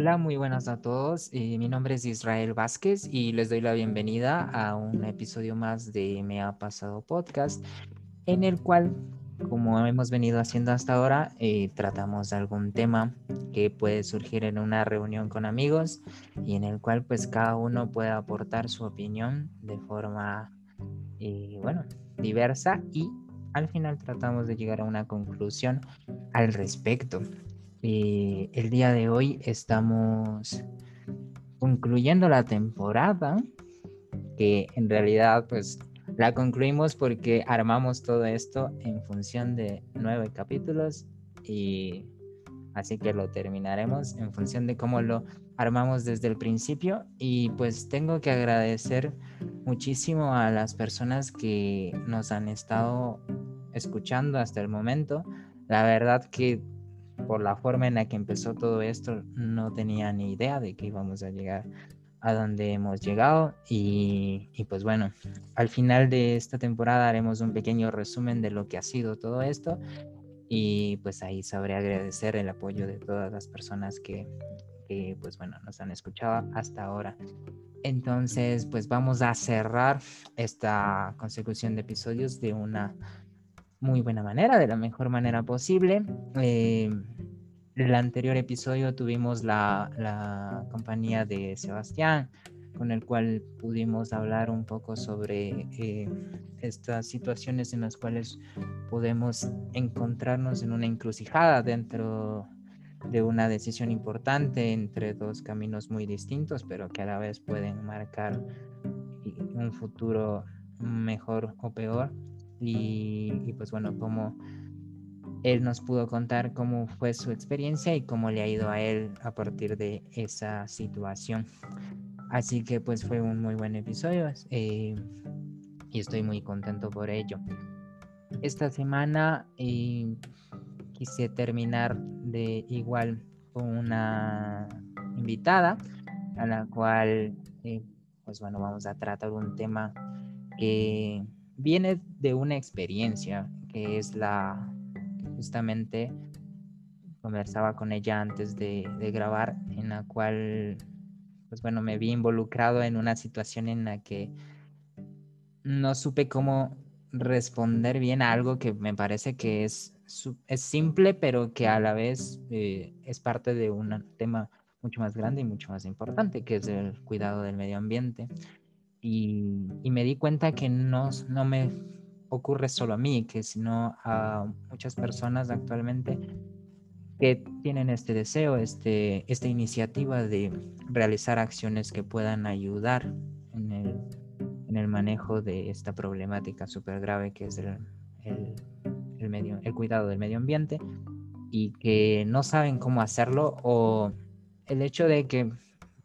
Hola, muy buenas a todos. Eh, mi nombre es Israel Vázquez y les doy la bienvenida a un episodio más de Me ha pasado podcast, en el cual, como hemos venido haciendo hasta ahora, eh, tratamos algún tema que puede surgir en una reunión con amigos y en el cual pues cada uno puede aportar su opinión de forma, eh, bueno, diversa y al final tratamos de llegar a una conclusión al respecto. Eh, el día de hoy estamos concluyendo la temporada, que en realidad pues la concluimos porque armamos todo esto en función de nueve capítulos y así que lo terminaremos en función de cómo lo armamos desde el principio y pues tengo que agradecer muchísimo a las personas que nos han estado escuchando hasta el momento. La verdad que por la forma en la que empezó todo esto, no tenía ni idea de que íbamos a llegar a donde hemos llegado y, pues bueno, al final de esta temporada haremos un pequeño resumen de lo que ha sido todo esto y pues ahí sabré agradecer el apoyo de todas las personas que, que pues bueno, nos han escuchado hasta ahora. Entonces, pues vamos a cerrar esta consecución de episodios de una muy buena manera, de la mejor manera posible. Eh, el anterior episodio tuvimos la, la, compañía de Sebastián, con el cual pudimos hablar un poco sobre eh, estas situaciones en las cuales podemos encontrarnos en una encrucijada dentro de una decisión importante entre dos caminos muy distintos, pero que a la vez pueden marcar un futuro mejor o peor y, pues bueno, como él nos pudo contar cómo fue su experiencia y cómo le ha ido a él a partir de esa situación. Así que pues fue un muy buen episodio eh, y estoy muy contento por ello. Esta semana eh, quise terminar de igual con una invitada a la cual eh, pues bueno vamos a tratar un tema que viene de una experiencia que es la, justamente conversaba con ella antes de, grabar, en la cual, pues bueno, me vi involucrado en una situación en la que no supe cómo responder bien a algo que me parece que es, es simple, pero que a la vez eh, es parte de un tema mucho más grande y mucho más importante, que es el cuidado del medio ambiente. Y, me di cuenta que no, no me ocurre solo a mí, que sino a muchas personas actualmente que tienen este deseo, este, esta iniciativa de realizar acciones que puedan ayudar en el, en el manejo de esta problemática súper grave que es el, el, medio, el cuidado del medio ambiente y que no saben cómo hacerlo o el hecho de que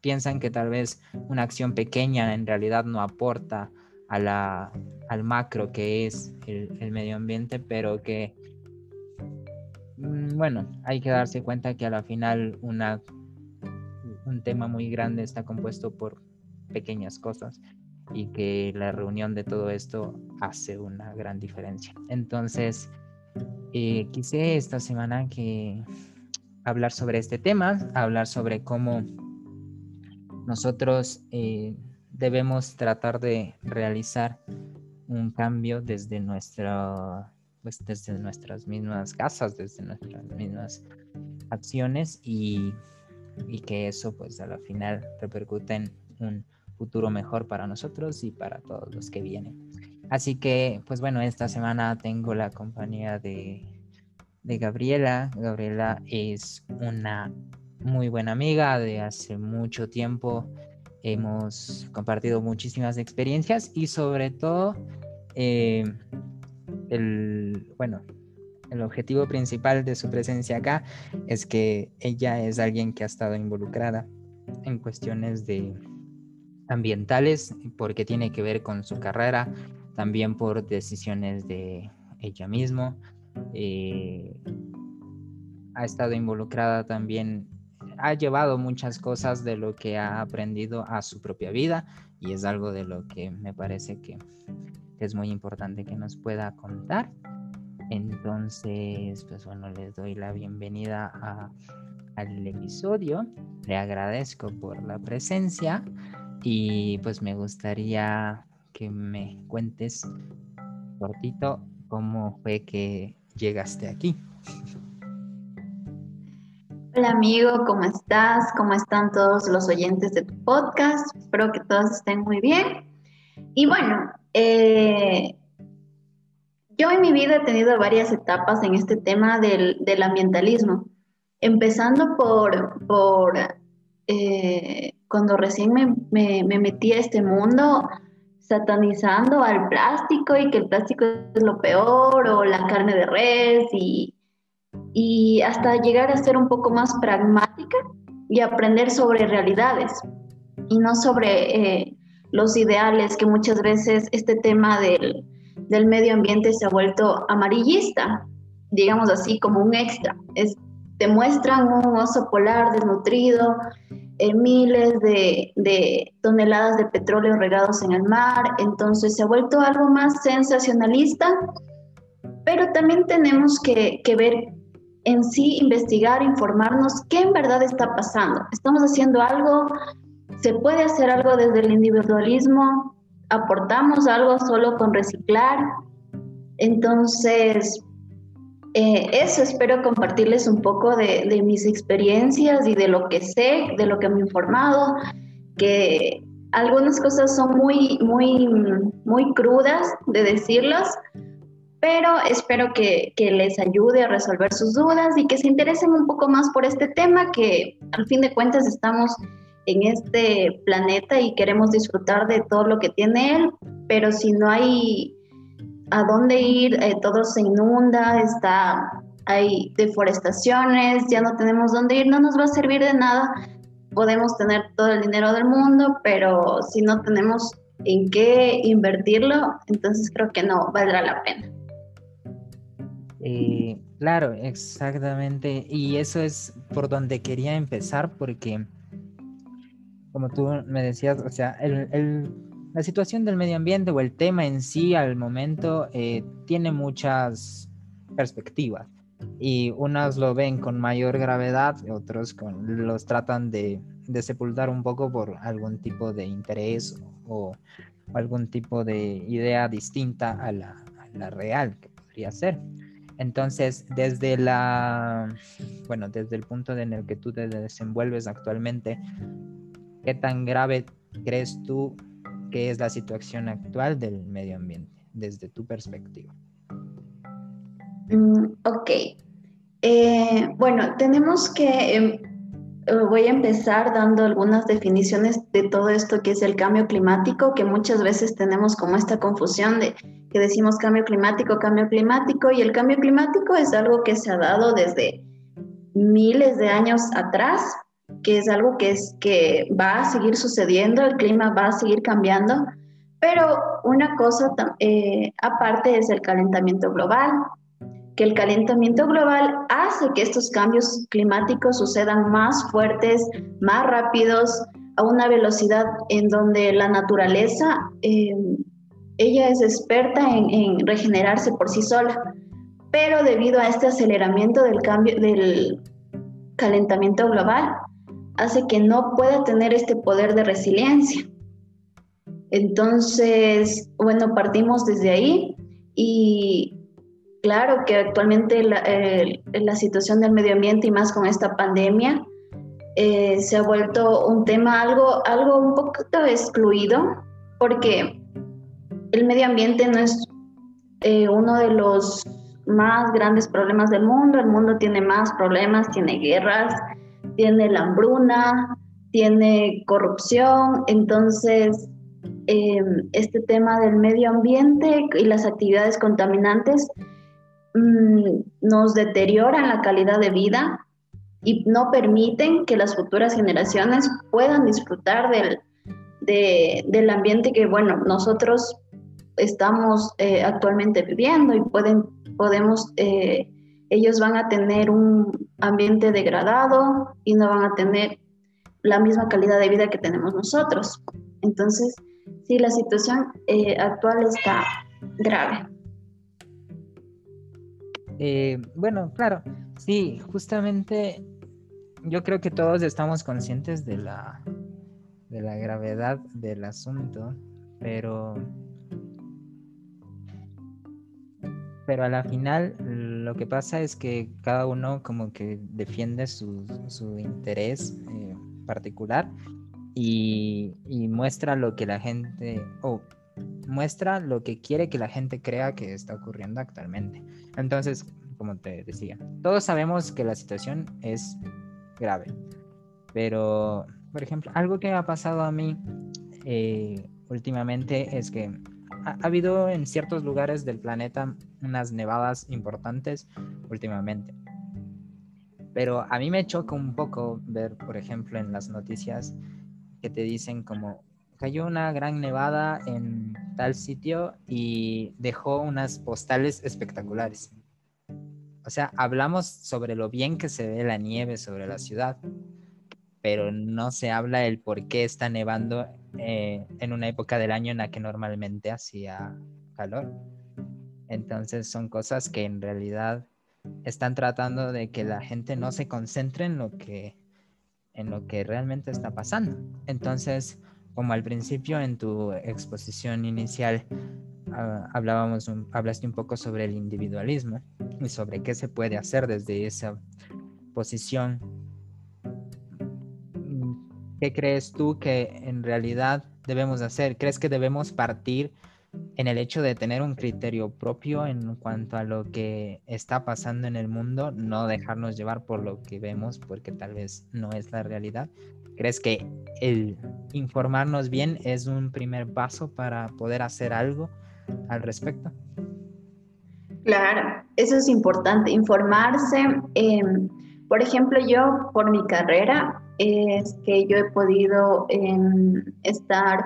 piensan que tal vez una acción pequeña en realidad no aporta a la, al macro que es el, medio ambiente, pero que, mm, bueno, hay que darse cuenta que a la final una, un tema muy grande está compuesto por pequeñas cosas y que la reunión de todo esto hace una gran diferencia. Entonces, eh, quise esta semana que hablar sobre este tema, hablar sobre cómo nosotros eh, debemos tratar de realizar un cambio desde nuestra pues desde nuestras mismas casas desde nuestras mismas acciones y, y que eso pues a la final repercute en un futuro mejor para nosotros y para todos los que vienen así que pues bueno esta semana tengo la compañía de de Gabriela Gabriela es una muy buena amiga de hace mucho tiempo. Hemos compartido muchísimas experiencias y sobre todo eh, el, bueno, el objetivo principal de su presencia acá es que ella es alguien que ha estado involucrada en cuestiones de ambientales porque tiene que ver con su carrera, también por decisiones de ella misma. Eh, ha estado involucrada también ha llevado muchas cosas de lo que ha aprendido a su propia vida y es algo de lo que me parece que es muy importante que nos pueda contar. Entonces, pues bueno, les doy la bienvenida a, al episodio. Le agradezco por la presencia y pues me gustaría que me cuentes cortito cómo fue que llegaste aquí. Hola amigo, ¿cómo estás? ¿Cómo están todos los oyentes de tu podcast? Espero que todos estén muy bien. Y bueno, eh, yo en mi vida he tenido varias etapas en este tema del, ambientalismo, empezando por, por eh, cuando recién me, me, metí a este mundo satanizando al plástico y que el plástico es lo peor o la carne de res y y hasta llegar a ser un poco más pragmática y aprender sobre realidades y no sobre eh, los ideales que muchas veces este tema del, del, medio ambiente se ha vuelto amarillista, digamos así como un extra. Es, te muestran un oso polar desnutrido, eh, miles de, de, toneladas de petróleo regados en el mar, entonces se ha vuelto algo más sensacionalista, pero también tenemos que, que ver en sí investigar, informarnos qué en verdad está pasando. ¿Estamos haciendo algo? ¿Se puede hacer algo desde el individualismo? ¿Aportamos algo solo con reciclar? Entonces, eh, eso espero compartirles un poco de, de, mis experiencias y de lo que sé, de lo que me he informado, que algunas cosas son muy, muy, muy crudas de decirlas, pero espero que, les ayude a resolver sus dudas y que se interesen un poco más por este tema, que al fin de cuentas estamos en este planeta y queremos disfrutar de todo lo que tiene él, pero si no hay a dónde ir, eh, todo se inunda, está, hay deforestaciones, ya no tenemos dónde ir, no nos va a servir de nada. Podemos tener todo el dinero del mundo, pero si no tenemos en qué invertirlo, entonces creo que no valdrá la pena. Eh, claro, exactamente. Y eso es por donde quería empezar, porque, como tú me decías, o sea, la situación del medio ambiente o el tema en sí al momento eh, tiene muchas perspectivas. Y unas lo ven con mayor gravedad, otros con, los tratan de, sepultar un poco por algún tipo de interés o, algún tipo de idea distinta a la real que podría ser. Entonces, desde la, bueno, desde el punto en el que tú te desenvuelves actualmente, ¿qué tan grave crees tú que es la situación actual del medio ambiente desde tu perspectiva? Mm, ok. Eh, bueno, tenemos que, em, voy a empezar dando algunas definiciones de todo esto que es el cambio climático, que muchas veces tenemos como esta confusión de que decimos cambio climático, cambio climático, y el cambio climático es algo que se ha dado desde miles de años atrás, que es algo que, es, que va a seguir sucediendo, el clima va a seguir cambiando, pero una cosa eh, aparte es el calentamiento global, que el calentamiento global hace que estos cambios climáticos sucedan más fuertes, más rápidos, a una velocidad en donde la naturaleza eh, ella es experta en, regenerarse por sí sola, pero debido a este aceleramiento del cambio del calentamiento global, hace que no pueda tener este poder de resiliencia. Entonces, bueno, partimos desde ahí y claro que actualmente la, situación del medio ambiente y más con esta pandemia eh, se ha vuelto un tema algo, algo un poquito excluido porque el medio ambiente no es eh, uno de los más grandes problemas del mundo. El mundo tiene más problemas, tiene guerras, tiene la hambruna, tiene corrupción. Entonces, este tema del medio ambiente y las actividades contaminantes mm, nos deterioran la calidad de vida y no permiten que las futuras generaciones puedan disfrutar del, del ambiente que, bueno, nosotros estamos eh, actualmente viviendo y pueden, podemos, eh, ellos van a tener un ambiente degradado y no van a tener la misma calidad de vida que tenemos nosotros. Entonces, sí, la situación eh, actual está grave. Bueno, claro, sí, justamente yo creo que todos estamos conscientes de la, de la gravedad del asunto, pero pero a la final lo que pasa es que cada uno como que defiende su, interés eh, particular y, muestra lo que la gente, o muestra lo que quiere que la gente crea que está ocurriendo actualmente. Entonces, como te decía, todos sabemos que la situación es grave, pero, por ejemplo, algo que ha pasado a mí eh, últimamente es que ha, habido en ciertos lugares del planeta unas nevadas importantes últimamente. Pero a mí me choca un poco ver, por ejemplo, en las noticias que te dicen como cayó una gran nevada en tal sitio y dejó unas postales espectaculares. O sea, hablamos sobre lo bien que se ve la nieve sobre la ciudad, pero no se habla el por qué está nevando eh, en una época del año en la que normalmente hacía calor. Entonces son cosas que en realidad están tratando de que la gente no se concentre en lo que en lo que realmente está pasando. Entonces, como al principio en tu exposición inicial ah, hablábamos hablaste un poco sobre el individualismo y sobre qué se puede hacer desde esa posición ¿qué crees tú que en realidad debemos hacer? ¿Crees que debemos partir en el hecho de tener un criterio propio en cuanto a lo que está pasando en el mundo, no dejarnos llevar por lo que vemos porque tal vez no es la realidad? ¿Crees que el informarnos bien es un primer paso para poder hacer algo al respecto? Claro, eso es importante, informarse. Em, por ejemplo, yo por mi carrera es que yo he podido em, estar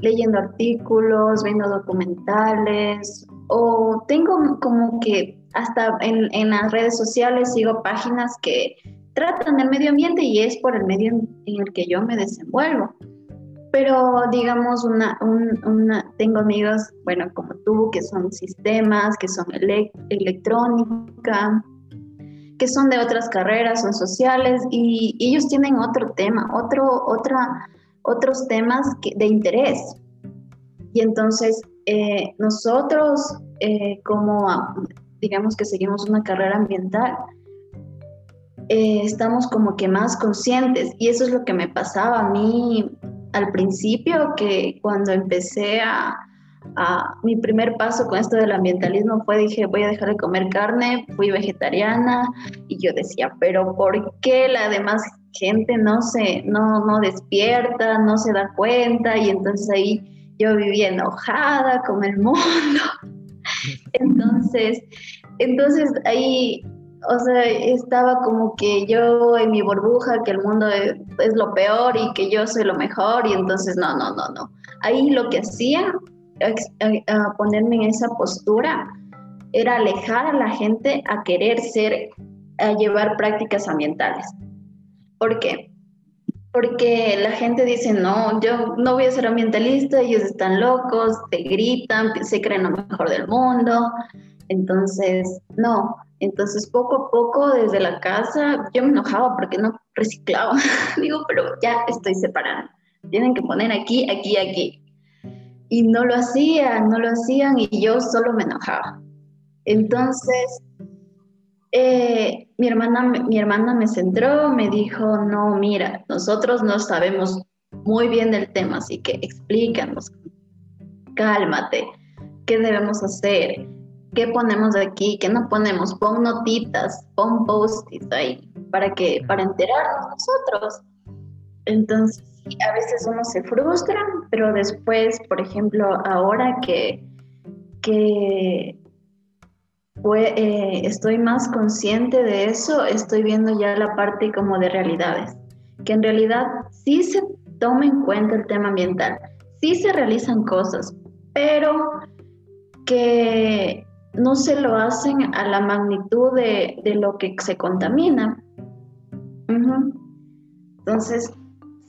leyendo artículos, viendo documentales o tengo como que hasta en, en, las redes sociales sigo páginas que tratan del medio ambiente y es por el medio en, el que yo me desenvuelvo. Pero digamos, una, tengo amigos, bueno, como tú, que son sistemas, que son electrónica, que son de otras carreras, son sociales y, ellos tienen otro tema, otro, otra, otros temas de interés. Y entonces eh, nosotros, eh, como digamos que seguimos una carrera ambiental, eh, estamos como que más conscientes y eso es lo que me pasaba a mí al principio, que cuando empecé a, mi primer paso con esto del ambientalismo fue, dije, voy a dejar de comer carne, fui vegetariana y yo decía, pero ¿por qué la demás gente no se, no, no despierta, no se da cuenta? Y entonces ahí yo vivía enojada con el mundo. Entonces, entonces ahí, o sea, estaba como que yo en mi burbuja, que el mundo es, lo peor y que yo soy lo mejor y entonces no, no, no, no. Ahí lo que hacía ponerme en esa postura era alejar a la gente a querer ser, a llevar prácticas ambientales. ¿Por qué? Porque la gente dice, no, yo no voy a ser ambientalista, ellos están locos, te gritan, se creen lo mejor del mundo. Entonces, no. Entonces, poco a poco, desde la casa, yo me enojaba porque no reciclaba. Digo, pero ya estoy separando. Tienen que poner aquí, aquí, aquí y no lo hacían, no lo hacían y yo solo me enojaba. Entonces, eh, mi, hermana, mi hermana me centró, me dijo, no, mira, nosotros no sabemos muy bien del tema, así que explícanos, cálmate, ¿qué debemos hacer? ¿Qué ponemos aquí? ¿Qué no ponemos? Pon notitas, pon post-its ahí, para, que, para enterarnos nosotros. Entonces, a veces uno se frustra, pero después, por ejemplo, ahora que, que eh, estoy más consciente de eso, estoy viendo ya la parte como de realidades, que en realidad sí se toma en cuenta el tema ambiental, sí se realizan cosas, pero que no se lo hacen a la magnitud de, lo que se contamina. Entonces,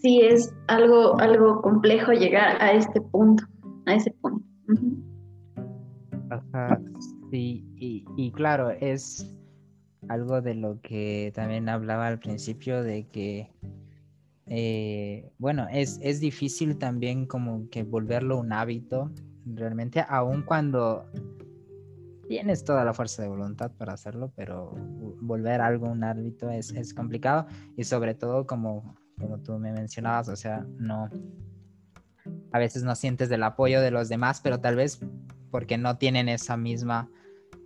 sí es algo, algo complejo llegar a este punto, a ese punto. sí, y, claro, es algo de lo que también hablaba al principio de que, eh, bueno, es, es difícil también como que volverlo un hábito, realmente, aun cuando tienes toda la fuerza de voluntad para hacerlo, pero volver algo un hábito es, es complicado y sobre todo como, como tú me mencionabas, o sea, no, a veces no sientes del apoyo de los demás, pero tal vez porque no tienen esa misma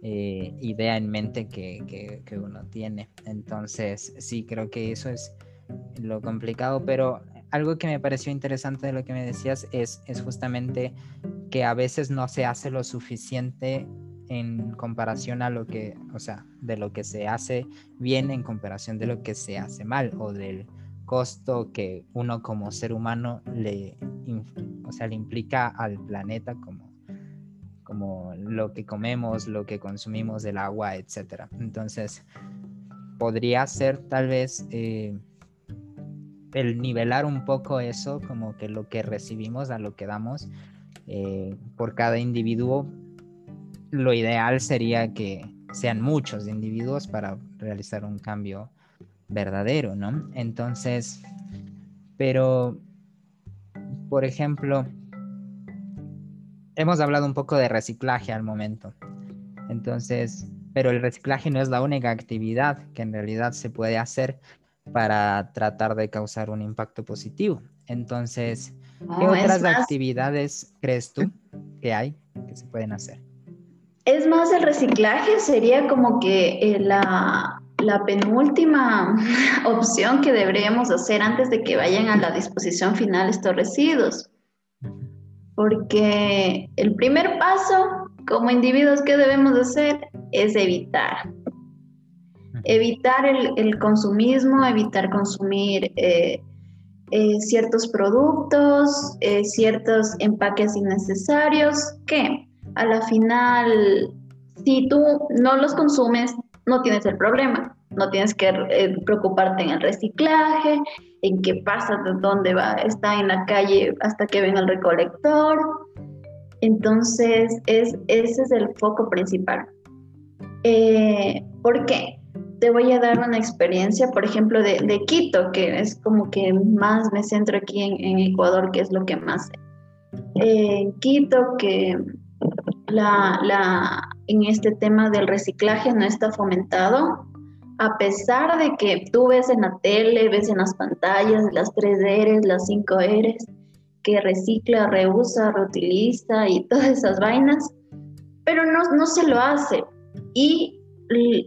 eh, idea en mente que, que, uno tiene. Entonces, sí, creo que eso es lo complicado, pero algo que me pareció interesante de lo que me decías es, es justamente que a veces no se hace lo suficiente en comparación a lo que, o sea, de lo que se hace bien en comparación de lo que se hace mal o del costo que uno como ser humano le, o sea, le implica al planeta como, como lo que comemos, lo que consumimos del agua, etc. Entonces, podría ser tal vez eh, el nivelar un poco eso, como que lo que recibimos a lo que damos eh, por cada individuo. Lo ideal sería que sean muchos individuos para realizar un cambio verdadero, ¿no? Entonces, pero, por ejemplo, hemos hablado un poco de reciclaje al momento. Entonces, pero el reciclaje no es la única actividad que en realidad se puede hacer para tratar de causar un impacto positivo. Entonces, ¿qué otras actividades crees tú que hay que se pueden hacer? Es más, el reciclaje sería como que eh, la, la penúltima opción que deberíamos hacer antes de que vayan a la disposición final estos residuos. Porque el primer paso como individuos que debemos hacer es evitar. Evitar el, consumismo, evitar consumir eh, eh, ciertos productos, eh, ciertos empaques innecesarios, que a la final, si tú no los consumes, no tienes el problema. No tienes que eh, preocuparte en el reciclaje, en qué pasa, de dónde va, está en la calle hasta que venga el recolector. Entonces, es, ese es el foco principal. Eh, ¿Por qué? Te voy a dar una experiencia, por ejemplo, de, Quito, que es como que más me centro aquí en, Ecuador, que es lo que más. En Quito, que la, la, en este tema del reciclaje no está fomentado, a pesar de que tú ves en la tele, ves en las pantallas las tres R's, las cinco R's, que recicla, reusa, reutiliza y todas esas vainas, pero no, no se lo hace. Y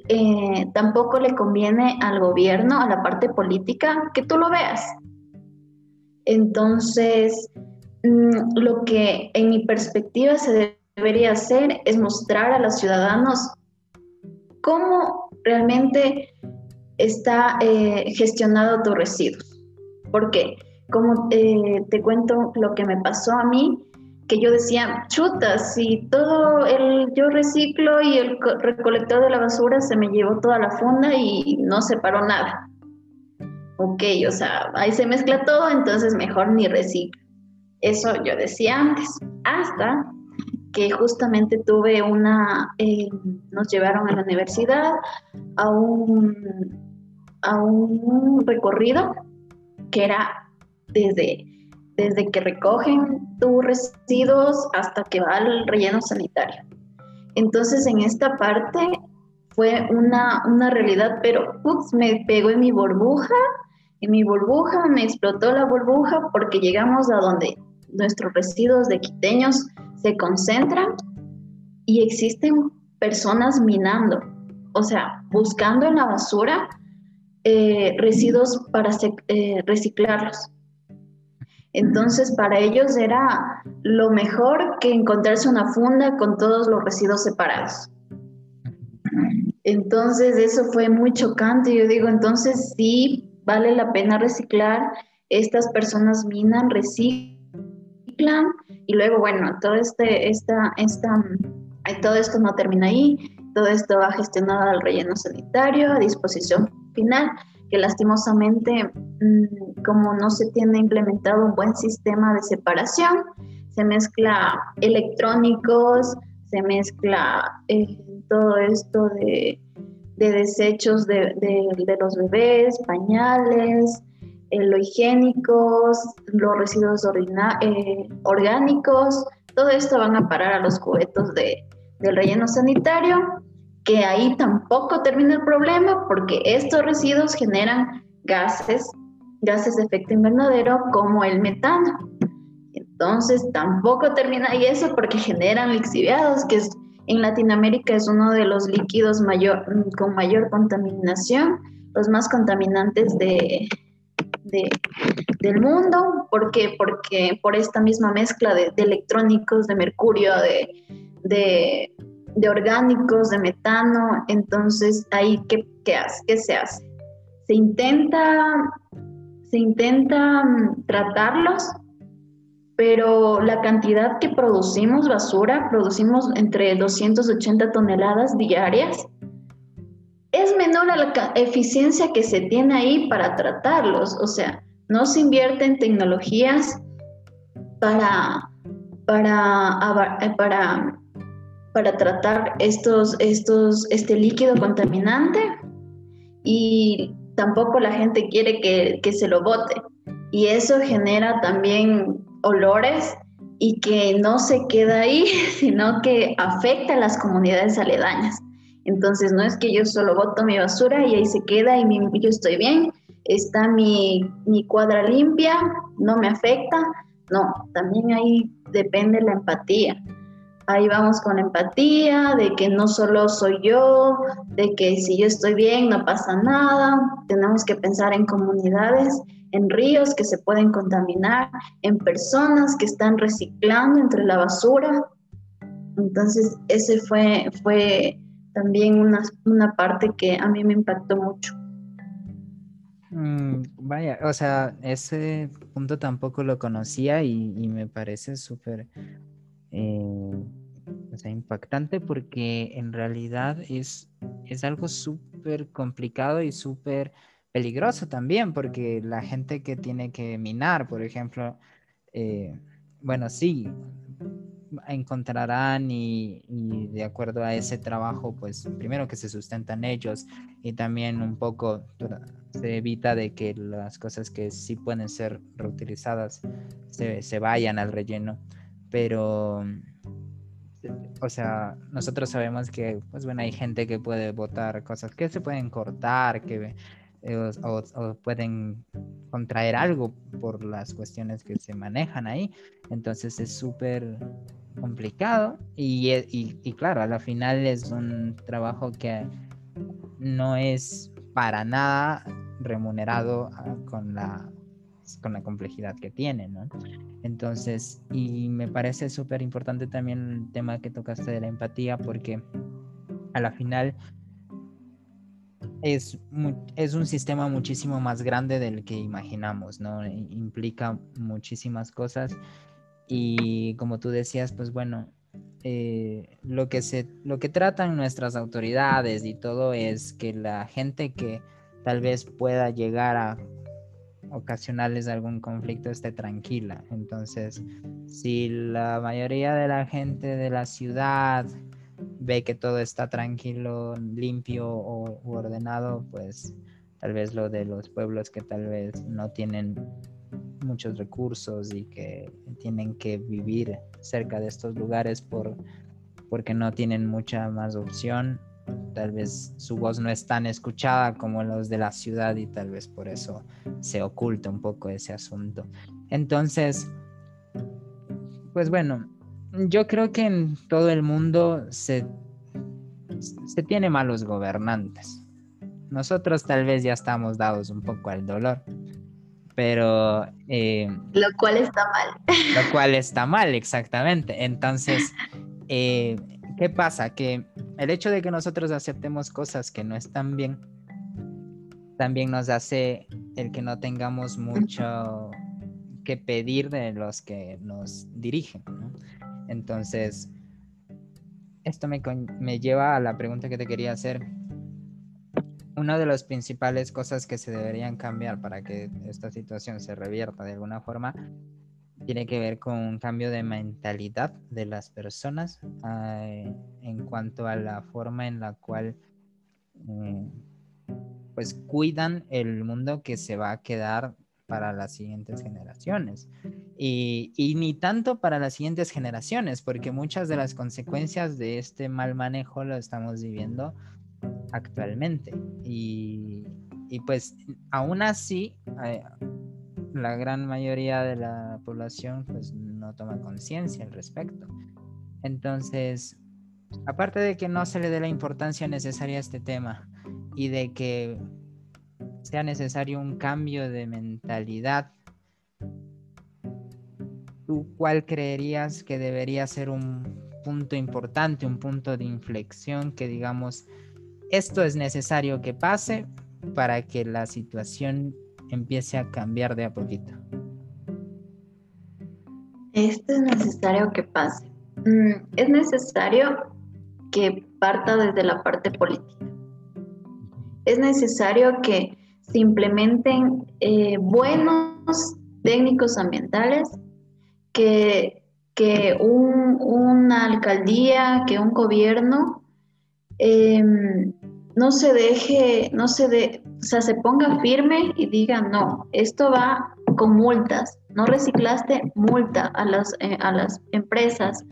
eh, tampoco le conviene al gobierno, a la parte política, que tú lo veas. Entonces, mm, lo que en mi perspectiva se debería hacer es mostrar a los ciudadanos cómo realmente está eh, gestionado tus residuos. Porque, como eh, te cuento lo que me pasó a mí, que yo decía, chuta, si todo el yo reciclo y el recolector de la basura se me llevó toda la funda y no separó nada. Ok, o sea, ahí se mezcla todo, entonces mejor ni reciclo. Eso yo decía antes, hasta que justamente tuve una, eh, nos llevaron a la universidad a un, a un recorrido que era desde, desde que recogen tus residuos hasta que va al relleno sanitario. Entonces en esta parte fue una, una realidad, pero me pegó en mi burbuja, en mi burbuja, me explotó la burbuja porque llegamos a donde nuestros residuos de quiteños se concentran y existen personas minando, o sea, buscando en la basura eh, residuos para eh, reciclarlos. Entonces, para ellos era lo mejor que encontrarse una funda con todos los residuos separados. Entonces, eso fue muy chocante. Yo digo, entonces sí vale la pena reciclar. Estas personas minan, reciclan y luego, bueno, todo, este, esta, esta, todo esto no termina ahí, todo esto va gestionado al relleno sanitario, a disposición final, que lastimosamente, mm, como no se tiene implementado un buen sistema de separación, se mezcla electrónicos, se mezcla eh, todo esto de, desechos de, los bebés, pañales, eh, lo higiénicos, los residuos eh, orgánicos, todo esto van a parar a los cubetos de, del relleno sanitario, que ahí tampoco termina el problema porque estos residuos generan gases, gases de efecto invernadero como el metano. Entonces tampoco termina ahí eso porque generan lixiviados, que en Latinoamérica es uno de los líquidos con mayor contaminación, los más contaminantes de, del mundo. ¿Por qué? Porque por esta misma mezcla de, electrónicos, de mercurio, de, orgánicos, de metano. Entonces, ahí, ¿qué, qué, hace? ¿qué se hace? Se intenta, se intenta mm, tratarlos pero la cantidad que producimos basura, producimos entre 280 toneladas diarias, es menor a la eficiencia que se tiene ahí para tratarlos. O sea, no se invierte en tecnologías para, para, eh, para, para tratar estos, estos, este líquido contaminante y tampoco la gente quiere que, que se lo bote. Y eso genera también olores y que no se queda ahí, sino que afecta a las comunidades aledañas. Entonces no es que yo solo boto mi basura y ahí se queda y yo estoy bien, está mi, mi cuadra limpia, no me afecta. No, también ahí depende la empatía. Ahí vamos con empatía, de que no solo soy yo, de que si yo estoy bien no pasa nada. Tenemos que pensar en comunidades en ríos que se pueden contaminar, en personas que están reciclando entre la basura. Entonces, ese fue, fue también una, una parte que a mí me impactó mucho. Mm, vaya, o sea, ese punto tampoco lo conocía y, me parece súper eh, impactante porque en realidad es, es algo súper complicado y súper peligroso también, porque la gente que tiene que minar, por ejemplo, eh, bueno, sí, encontrarán y, de acuerdo a ese trabajo, pues primero que se sustentan ellos y también un poco se evita de que las cosas que sí pueden ser reutilizadas se, se vayan al relleno, pero o sea, nosotros sabemos que, pues bueno, hay gente que puede botar cosas que se pueden cortar, que o, pueden contraer algo por las cuestiones que se manejan ahí. Entonces es súper complicado y, y, claro, a la final es un trabajo que no es para nada remunerado ah, con la con la complejidad que tiene, ¿no? Entonces, y me parece súper importante también el tema que tocaste de la empatía, porque a la final es, es un sistema muchísimo más grande del que imaginamos, ¿no? Implica muchísimas cosas y como tú decías, pues bueno, eh, lo, que se, lo que tratan nuestras autoridades y todo es que la gente que tal vez pueda llegar a ocasionarles algún conflicto esté tranquila. Entonces, si la mayoría de la gente de la ciudad ve que todo está tranquilo, limpio o ordenado, pues tal vez lo de los pueblos que tal vez no tienen muchos recursos y que tienen que vivir cerca de estos lugares por, porque no tienen mucha más opción. Tal vez su voz no es tan escuchada como los de la ciudad y tal vez por eso se oculta un poco ese asunto. Entonces, pues bueno, yo creo que en todo el mundo se, se tiene malos gobernantes. Nosotros tal vez ya estamos dados un poco al dolor, pero... Eh, lo cual está mal. Lo cual está mal, exactamente. Entonces, eh, ¿qué pasa? Que el hecho de que nosotros aceptemos cosas que no están bien, también nos hace el que no tengamos mucho que pedir de los que nos dirigen. ¿no? Entonces, esto me, lleva a la pregunta que te quería hacer. Una de las principales cosas que se deberían cambiar para que esta situación se revierta de alguna forma tiene que ver con un cambio de mentalidad de las personas eh, en cuanto a la forma en la cual eh, pues cuidan el mundo que se va a quedar para las siguientes generaciones. Y, y, ni tanto para las siguientes generaciones, porque muchas de las consecuencias de este mal manejo lo estamos viviendo actualmente. Y, y pues aún así, eh, la gran mayoría de la población pues no toma conciencia al respecto. Entonces, aparte de que no se le dé la importancia necesaria a este tema y de que sea necesario un cambio de mentalidad, ¿tú cuál creerías que debería ser un punto importante, un punto de inflexión que digamos, esto es necesario que pase para que la situación empiece a cambiar de a poquito? Esto es necesario que pase. Mm, es necesario que parta desde la parte política. Es necesario que se implementen eh, buenos técnicos ambientales, que, que una alcaldía, que un gobierno em, no se deje, no se de, o sea, se ponga firme y diga, no, esto va con multas, no reciclaste, multa a las, eh, a las empresas,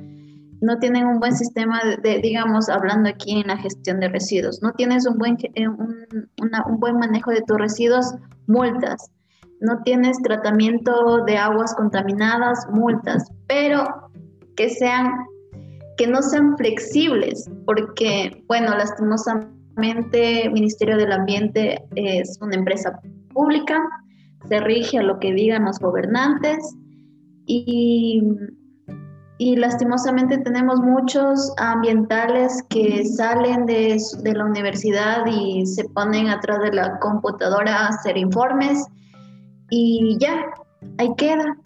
no tienen un buen sistema de, digamos, hablando aquí en la gestión de residuos, no tienes un buen, eh, un, un buen manejo de tus residuos, multas, no tienes tratamiento de aguas contaminadas, multas, pero que sean, que no sean flexibles, porque, bueno, lastimosamente, el Ministerio del Ambiente es una empresa pública, se rige a lo que digan los gobernantes y, y lastimosamente tenemos muchos ambientales que salen de, de la universidad y se ponen atrás de la computadora a hacer informes y ya, ahí queda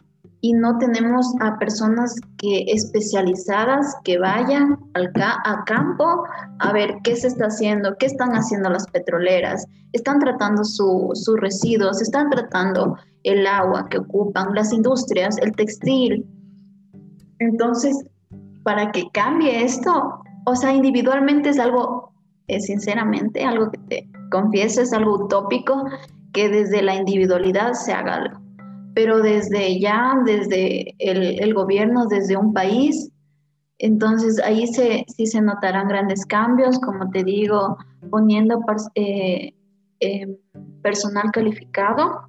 y no tenemos a personas que especializadas que vayan al a campo a ver qué se está haciendo, qué están haciendo las petroleras, están tratando sus residuos, están tratando el agua que ocupan, las industrias, el textil. Entonces, para que cambie esto, o sea, individualmente es algo, es sinceramente, algo que te confieso, es algo utópico que desde la individualidad se haga algo pero desde ya, desde el, gobierno, desde un país, entonces ahí se, sí se notarán grandes cambios, como te digo, poniendo eh, eh, personal calificado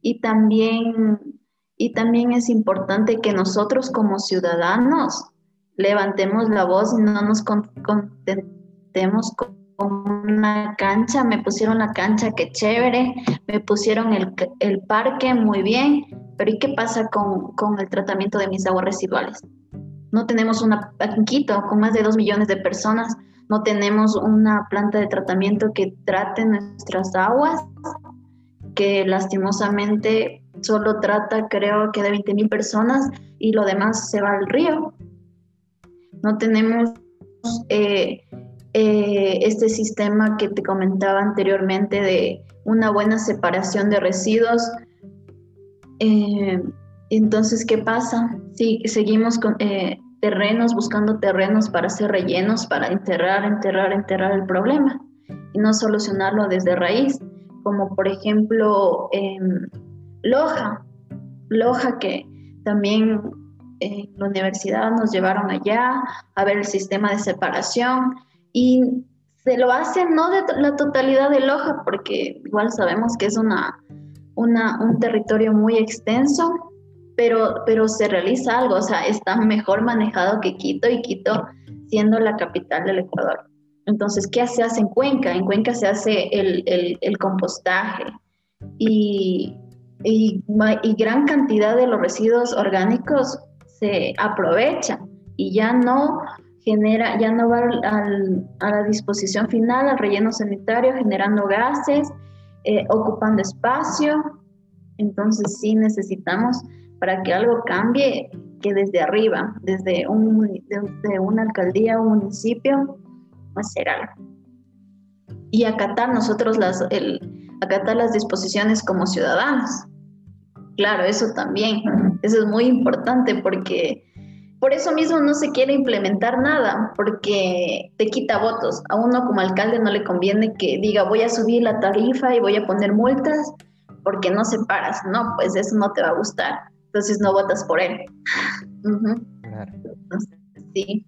y también, y también es importante que nosotros como ciudadanos levantemos la voz y no nos contentemos con una cancha, me pusieron la cancha, qué chévere, me pusieron el, el parque, muy bien, pero ¿y qué pasa con, con, el tratamiento de mis aguas residuales? No tenemos una, aquí con más de dos millones de personas, no tenemos una planta de tratamiento que trate nuestras aguas, que lastimosamente solo trata creo que de 20 mil personas y lo demás se va al río. No tenemos eh, eh, este sistema que te comentaba anteriormente de una buena separación de residuos. Eh, entonces, ¿qué pasa? Si seguimos con eh, terrenos, buscando terrenos para hacer rellenos, para enterrar, enterrar, enterrar el problema y no solucionarlo desde raíz, como por ejemplo em, Loja, Loja que también en la universidad nos llevaron allá a ver el sistema de separación y se lo hacen no de la totalidad de Loja, porque igual sabemos que es una, un territorio muy extenso, pero, pero se realiza algo, o sea, está mejor manejado que Quito y Quito siendo la capital del Ecuador. Entonces, ¿qué se hace en Cuenca? En Cuenca se hace el, el, compostaje y, y, y gran cantidad de los residuos orgánicos se aprovechan y ya no genera, ya no va a la disposición final, al relleno sanitario, generando gases, eh, ocupando espacio. Entonces sí necesitamos, para que algo cambie, que desde arriba, desde un, de, una alcaldía o un municipio, hacer algo. Y acatar nosotros las, acatar las disposiciones como ciudadanos. Claro, eso también, eso es muy importante porque por eso mismo no se quiere implementar nada, porque te quita votos. A uno como alcalde no le conviene que diga voy a subir la tarifa y voy a poner multas porque no se paras. No, pues eso no te va a gustar. Entonces no votas por él. Claro. sí.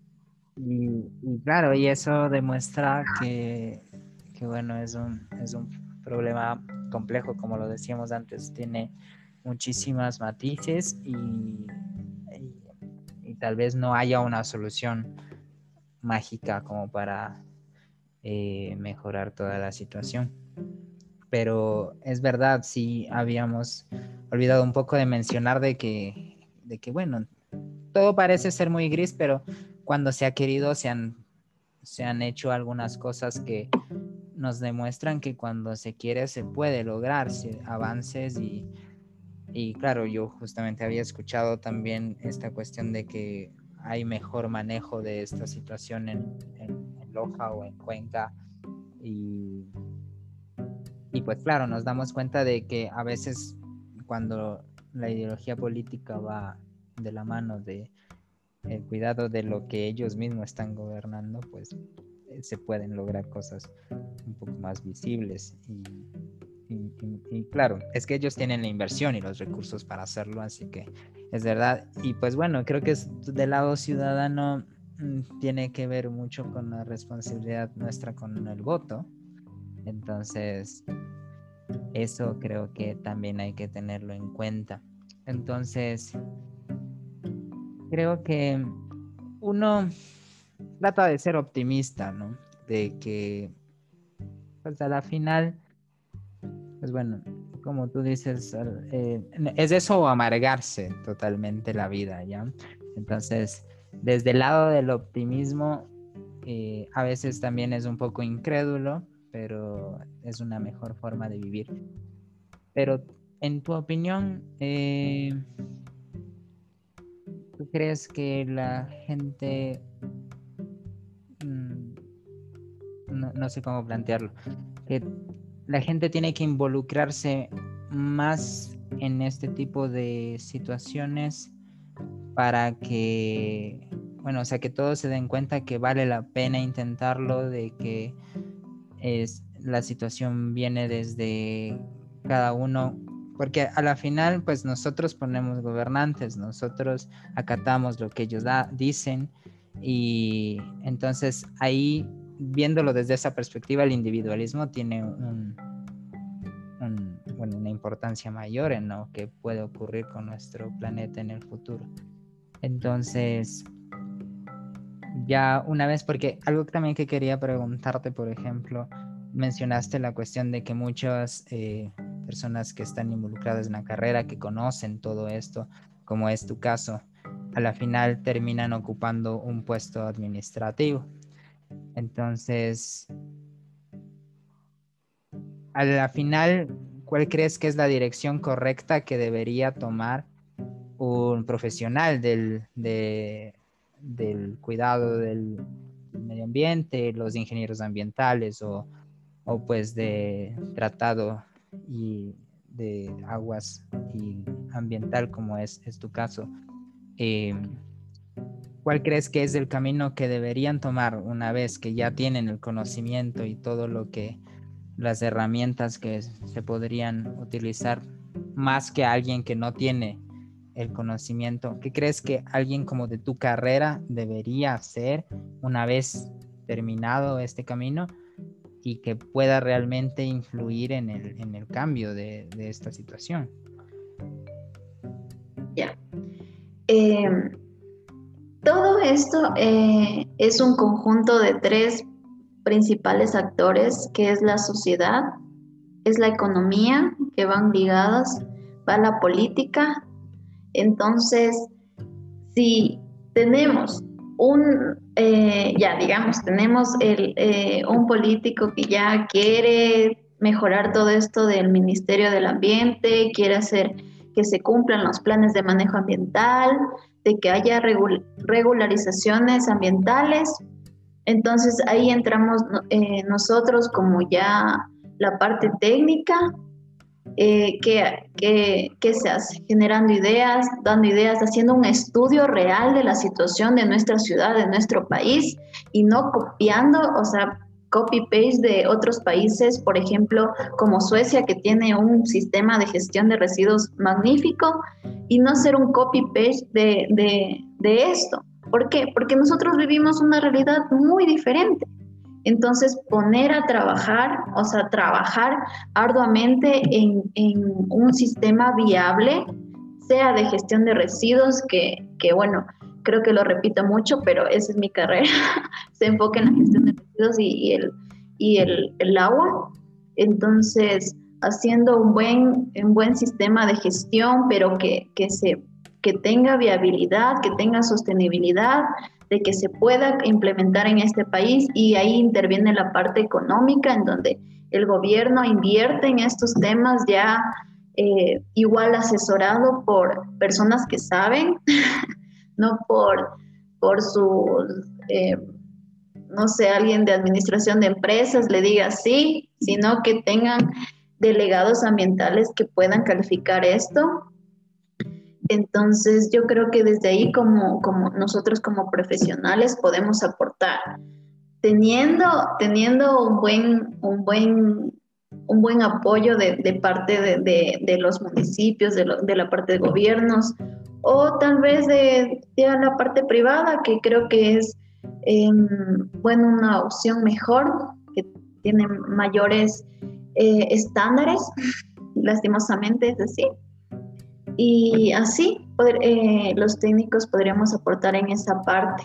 Y, claro, y eso demuestra que, que bueno, es un, es un problema complejo, como lo decíamos antes, tiene muchísimas matices y, tal vez no haya una solución mágica como para eh, mejorar toda la situación. Pero es verdad, sí habíamos olvidado un poco de mencionar de que, de que bueno, todo parece ser muy gris, pero cuando se ha querido se han, se han hecho algunas cosas que nos demuestran que cuando se quiere se puede lograr avances y, y claro, yo justamente había escuchado también esta cuestión de que hay mejor manejo de esta situación en, Loja o en Cuenca y, y pues claro, nos damos cuenta de que a veces cuando la ideología política va de la mano de el cuidado de lo que ellos mismos están gobernando, pues eh, se pueden lograr cosas un poco más visibles y, claro, es que ellos tienen la inversión y los recursos para hacerlo, así que es verdad. Y pues bueno, creo que es del lado ciudadano mm, tiene que ver mucho con la responsabilidad nuestra con el voto. Entonces, eso creo que también hay que tenerlo en cuenta. Entonces, creo que uno trata de ser optimista, ¿no? De que, pues a la final, pues bueno, como tú dices, eh, es eso amargarse totalmente la vida, ¿ya? Entonces, desde el lado del optimismo, eh, a veces también es un poco incrédulo, pero es una mejor forma de vivir. Pero, en tu opinión, eh, ¿tú crees que la gente no, sé cómo plantearlo, que la gente tiene que involucrarse más en este tipo de situaciones para que, bueno, o sea, que todos se den cuenta que vale la pena intentarlo, de que es, la situación viene desde cada uno, porque a la final, pues nosotros ponemos gobernantes, nosotros acatamos lo que ellos dicen, y entonces ahí viéndolo desde esa perspectiva, el individualismo tiene un, una importancia mayor en lo que puede ocurrir con nuestro planeta en el futuro. Entonces, ya una vez, porque algo también que quería preguntarte, por ejemplo, mencionaste la cuestión de que muchas eh, personas que están involucradas en la carrera, que conocen todo esto, como es tu caso, a la final terminan ocupando un puesto administrativo. Entonces, a la final, ¿cuál crees que es la dirección correcta que debería tomar un profesional del, del cuidado del medio ambiente, los ingenieros ambientales o, pues de tratado y de aguas y ambiental como es, es tu caso? Eh, ¿Cuál crees que es el camino que deberían tomar una vez que ya tienen el conocimiento y todo lo que las herramientas que se podrían utilizar más que alguien que no tiene el conocimiento? ¿Qué crees que alguien como de tu carrera debería hacer una vez terminado este camino y que pueda realmente influir en el, cambio de, esta situación? Ya. Em, todo esto eh, es un conjunto de tres principales actores, que es la sociedad, es la economía, que van ligadas, va la política. Entonces, si tenemos un, eh, ya digamos, tenemos eh, un político que ya quiere mejorar todo esto del Ministerio del Ambiente, quiere hacer que se cumplan los planes de manejo ambiental, de que haya regularizaciones ambientales. Entonces ahí entramos eh, nosotros como ya la parte técnica eh, ¿qué, se hace? Generando ideas, dando ideas, haciendo un estudio real de la situación de nuestra ciudad, de nuestro país y no copiando, o sea, copy-paste de otros países, por ejemplo, como Suecia, que tiene un sistema de gestión de residuos magnífico, y no hacer un copy-paste de esto. ¿Por qué? Porque nosotros vivimos una realidad muy diferente. Entonces, poner a trabajar, o sea, trabajar arduamente en, un sistema viable, sea de gestión de residuos, que, bueno, creo que lo repito mucho, pero esa es mi carrera, se enfoca en la gestión de residuos y, el, y el, agua. Entonces, haciendo un buen, un buen sistema de gestión, pero que, que, se, que tenga viabilidad, que tenga sostenibilidad, de que se pueda implementar en este país y ahí interviene la parte económica en donde el gobierno invierte en estos temas ya eh, igual asesorado por personas que saben, no por, por sus, eh, no sé, alguien de administración de empresas le diga sí, sino que tengan delegados ambientales que puedan calificar esto entonces yo creo que desde ahí como, como nosotros como profesionales podemos aportar. Teniendo, teniendo un, buen, un, buen, un buen apoyo de, de parte de, de, los municipios, de, de, la parte de gobiernos, o tal vez de, la parte privada, que creo que es em, bueno, una opción mejor, que tiene mayores eh, estándares, lastimosamente es así. Y así eh, los técnicos podríamos aportar en esa parte,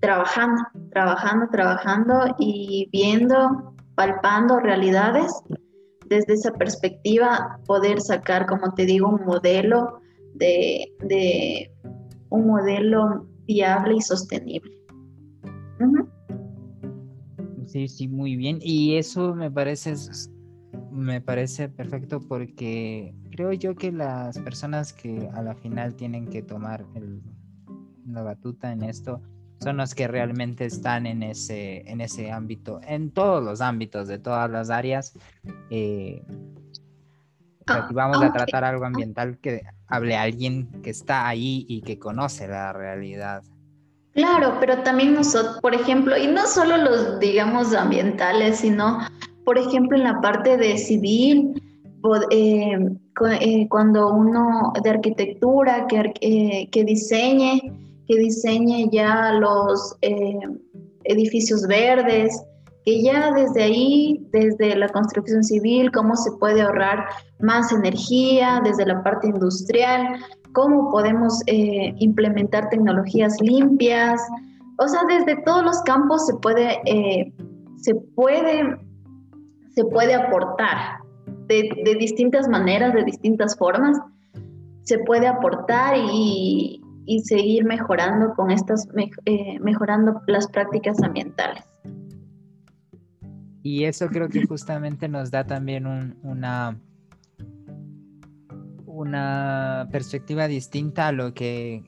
trabajando, trabajando, trabajando y viendo, palpando realidades. Desde esa perspectiva, poder sacar, como te digo, un modelo de, de un modelo viable y sostenible. Sí, sí, muy bien. Y eso me parece, me parece perfecto porque creo yo que las personas que a la final tienen que tomar la batuta en esto son los que realmente están en ese, en ese ámbito, en todos los ámbitos de todas las áreas. Eh, si vamos a tratar algo ambiental, que hable alguien que está ahí y que conoce la realidad. Claro, pero también nosotros, por ejemplo, y no solo los, digamos, ambientales, sino, por ejemplo, en la parte de civil, eh, eh, cuando uno de arquitectura que, eh, que diseñe, que diseñe ya los edificios verdes, que ya desde ahí, desde la construcción civil, cómo se puede ahorrar más energía, desde la parte industrial, cómo podemos implementar tecnologías limpias, o sea, desde todos los campos se puede, se puede, se puede aportar de, distintas maneras, de distintas formas, se puede aportar y, seguir mejorando con estas, eh, mejorando las prácticas ambientales. Y eso creo que justamente nos da también una, una perspectiva distinta a lo que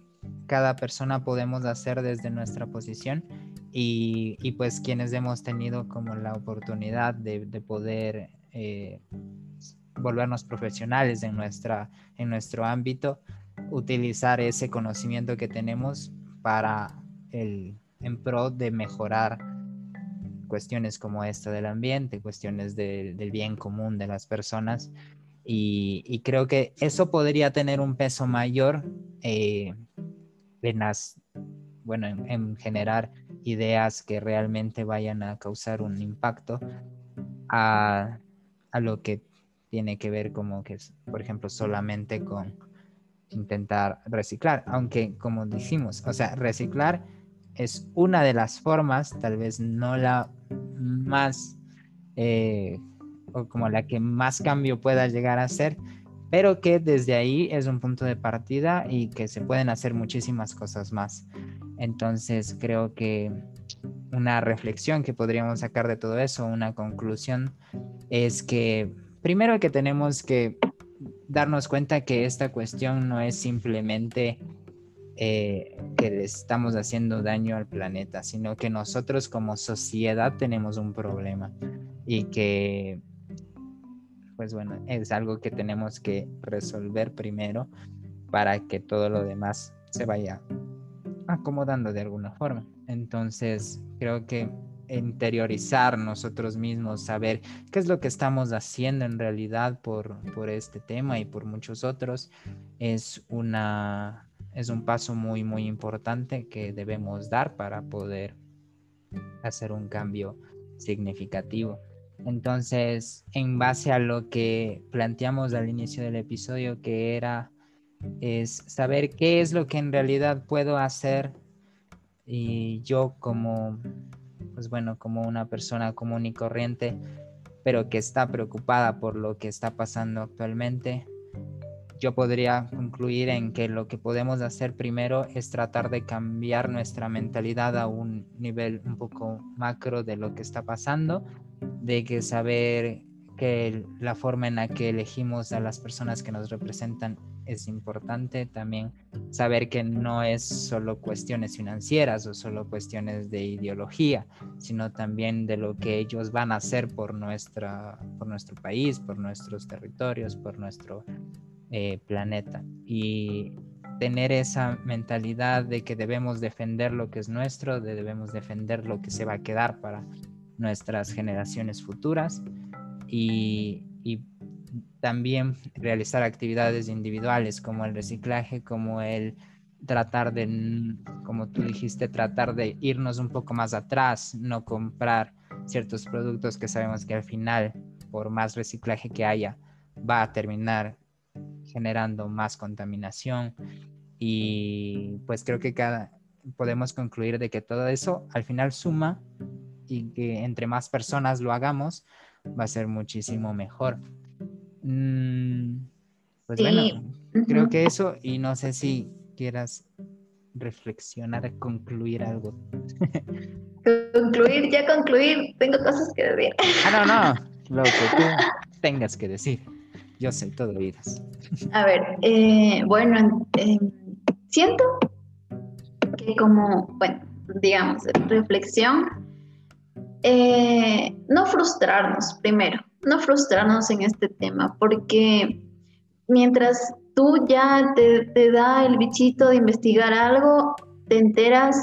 cada persona podemos hacer desde nuestra posición y, pues quienes hemos tenido como la oportunidad de, poder eh, volvernos profesionales en, nuestra, en nuestro ámbito, utilizar ese conocimiento que tenemos para el, en pro de mejorar cuestiones como esta del ambiente, cuestiones del bien común de las personas. Y, creo que eso podría tener un peso mayor eh, en las, bueno, en, generar ideas que realmente vayan a causar un impacto a, a lo que tiene que ver como que, por ejemplo, solamente con intentar reciclar, aunque como decimos, o sea, reciclar es una de las formas, tal vez no la más, eh, o como la que más cambio pueda llegar a ser, pero que desde ahí es un punto de partida y que se pueden hacer muchísimas cosas más. Entonces creo que una reflexión que podríamos sacar de todo eso, una conclusión, es que primero que tenemos que darnos cuenta que esta cuestión no es simplemente eh, que le estamos haciendo daño al planeta, sino que nosotros como sociedad tenemos un problema y que pues bueno, es algo que tenemos que resolver primero para que todo lo demás se vaya acomodando de alguna forma. Entonces, creo que interiorizar nosotros mismos, saber qué es lo que estamos haciendo en realidad por, por este tema y por muchos otros, es, una, es un paso muy, muy importante que debemos dar para poder hacer un cambio significativo. Entonces, en base a lo que planteamos al inicio del episodio, que era es saber qué es lo que en realidad puedo hacer y yo como pues bueno, como una persona común y corriente, pero que está preocupada por lo que está pasando actualmente, yo podría concluir en que lo que podemos hacer primero es tratar de cambiar nuestra mentalidad a un nivel un poco macro de lo que está pasando, de que saber que la forma en la que elegimos a las personas que nos representan es importante también saber que no es solo cuestiones financieras o solo cuestiones de ideología, sino también de lo que ellos van a hacer por, nuestra, por nuestro país, por nuestros territorios, por nuestro eh, planeta. Y tener esa mentalidad de que debemos defender lo que es nuestro, de debemos defender lo que se va a quedar para nuestras generaciones futuras y, y también realizar actividades individuales como el reciclaje, como el tratar de, como tú dijiste, tratar de irnos un poco más atrás, no comprar ciertos productos que sabemos que al final, por más reciclaje que haya, va a terminar generando más contaminación. Y pues creo que cada, podemos concluir de que todo eso al final suma y que entre más personas lo hagamos, va a ser muchísimo mejor. Mm, pues bueno, creo que eso, y no sé si quieras reflexionar, concluir algo. concluir, ya concluir, tengo cosas que decir. Ah, no, no, lo que tú tengas que decir. Yo sé, todo oídas. A ver, eh, bueno, siento que como, bueno, digamos, reflexión, eh, no frustrarnos primero no frustrarnos en este tema, porque mientras tú ya te, da el bichito de investigar algo, te enteras,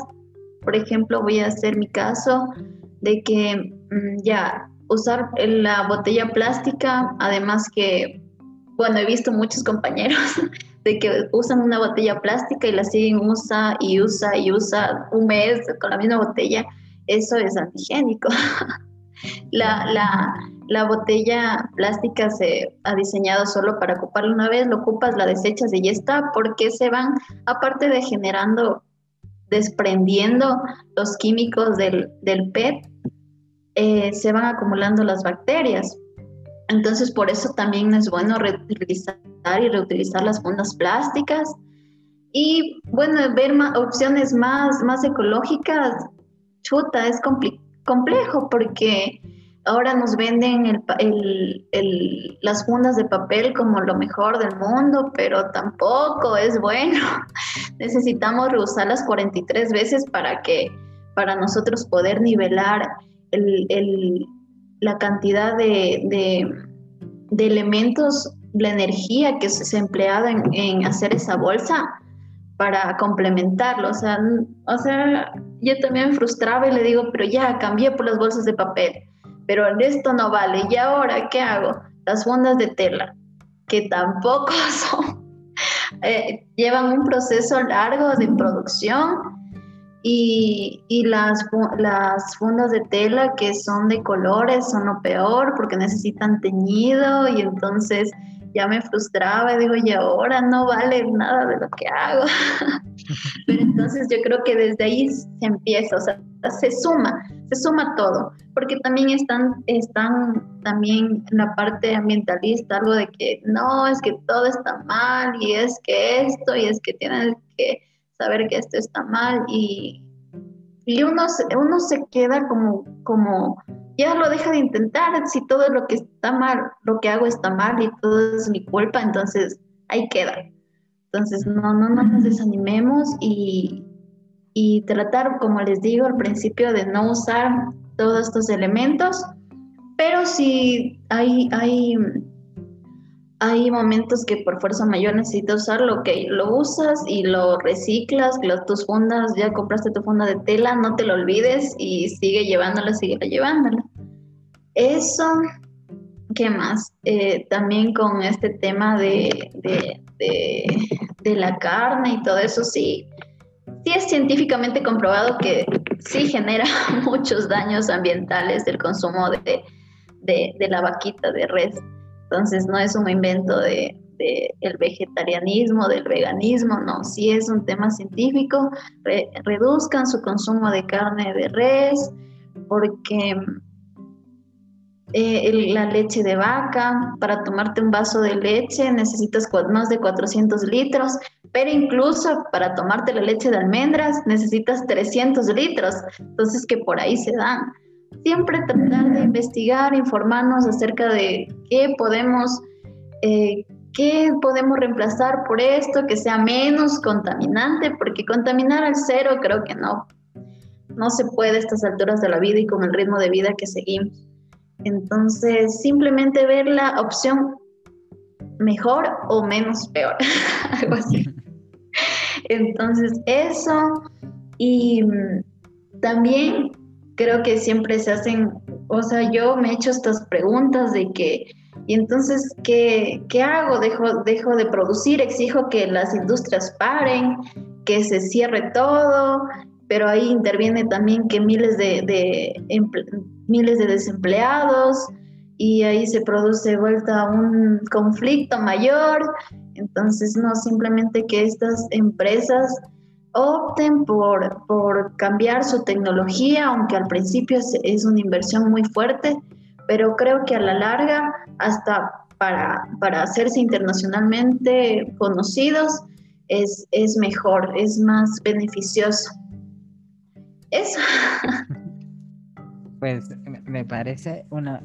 por ejemplo, voy a hacer mi caso, de que mm, ya usar la botella plástica, además que, bueno, he visto muchos compañeros de que usan una botella plástica y la siguen usa y usa y usa un mes con la misma botella, eso es antigénico. la, la, la botella plástica se ha diseñado solo para ocuparla una vez, lo ocupas, la desechas y ya está, porque se van, aparte de generando, desprendiendo los químicos del, PET, eh, se van acumulando las bacterias. Entonces, por eso también es bueno reutilizar y reutilizar las fundas plásticas. Y bueno, ver opciones más, más ecológicas, chuta, es complejo porque ahora nos venden las fundas de papel como lo mejor del mundo, pero tampoco es bueno. Necesitamos reusarlas 43 veces para que para nosotros poder nivelar la cantidad de, elementos, la energía que se ha empleado en, en, hacer esa bolsa para complementarlo. O sea, o sea, yo también me frustraba y le digo, pero ya cambié por las bolsas de papel pero esto no vale. ¿Y ahora qué hago? Las fundas de tela, que tampoco son, eh, llevan un proceso largo de producción y, y, las, las fundas de tela que son de colores son lo peor porque necesitan teñido y entonces ya me frustraba y digo, y ahora no vale nada de lo que hago. Pero entonces yo creo que desde ahí se empieza, o sea, se suma, se suma todo, porque también están, están también la parte ambientalista, algo de que no, es que todo está mal y es que esto y es que tienen que saber que esto está mal y, y uno, uno se queda como, como ya lo deja de intentar, si todo lo que está mal, lo que hago está mal y todo es mi culpa, entonces ahí queda. Entonces no, no, no nos desanimemos y, y tratar, como les digo al principio, de no usar todos estos elementos, pero si hay, hay hay momentos que por fuerza mayor necesitas usarlo, ok, lo usas y lo reciclas, tus fundas, ya compraste tu funda de tela, no te lo olvides y sigue llevándola, sigue llevándola. Eso, ¿qué más? Eh, también con este tema de, de, de, la carne y todo eso, sí, sí es científicamente comprobado que sí genera muchos daños ambientales el consumo de, de la vaquita de res. Entonces no es un invento de, el vegetarianismo, del veganismo, no, sí es un tema científico, reduzcan su consumo de carne de res, porque eh, la leche de vaca, para tomarte un vaso de leche necesitas más de 400 litros, pero incluso para tomarte la leche de almendras necesitas 300 litros, entonces que por ahí se dan siempre tratar de investigar, informarnos acerca de qué podemos, eh, qué podemos reemplazar por esto, que sea menos contaminante, porque contaminar al cero creo que no, no se puede a estas alturas de la vida y con el ritmo de vida que seguimos. Entonces, simplemente ver la opción mejor o menos peor, algo así. Entonces, eso. Y mm, también creo que siempre se hacen, o sea, yo me he hecho estas preguntas de que, y entonces, ¿qué, qué hago? Dejo, dejo de producir, exijo que las industrias paren, que se cierre todo, pero ahí interviene también que miles de, miles de desempleados y ahí se produce vuelta un conflicto mayor. Entonces, no simplemente que estas empresas opten por, por cambiar su tecnología, aunque al principio es, una inversión muy fuerte, pero creo que a la larga, hasta para, para hacerse internacionalmente conocidos, es, es mejor, es más beneficioso. Eso. Pues me parece una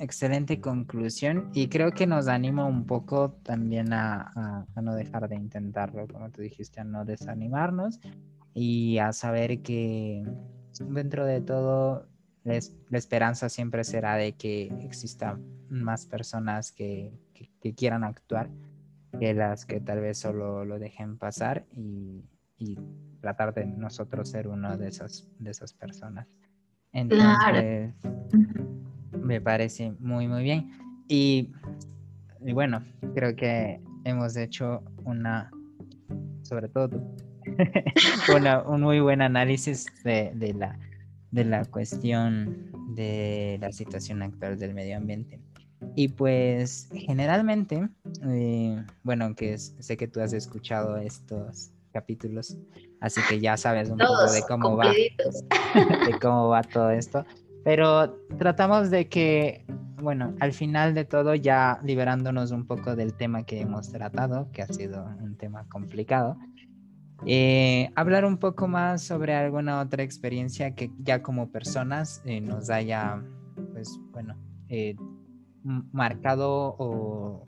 excelente conclusión y creo que nos anima un poco también a, no dejar de intentarlo, como tú dijiste, a no desanimarnos y a saber que dentro de todo la, esperanza siempre será de que existan más personas que, quieran actuar que las que tal vez solo lo dejen pasar y, tratar de nosotros ser uno de esas, de esas personas. Entonces, me parece muy, muy bien. Y, bueno, creo que hemos hecho una, sobre todo, un muy buen análisis de, la, de la cuestión de la situación actual del medio ambiente. Y pues generalmente, eh, bueno, que sé que tú has escuchado estos capítulos, así que ya sabes un poco de cómo va, de cómo va todo esto. Pero tratamos de que, bueno, al final de todo, ya liberándonos un poco del tema que hemos tratado, que ha sido un tema complicado, eh, hablar un poco más sobre alguna otra experiencia que ya como personas eh, nos haya, pues, bueno, eh, marcado o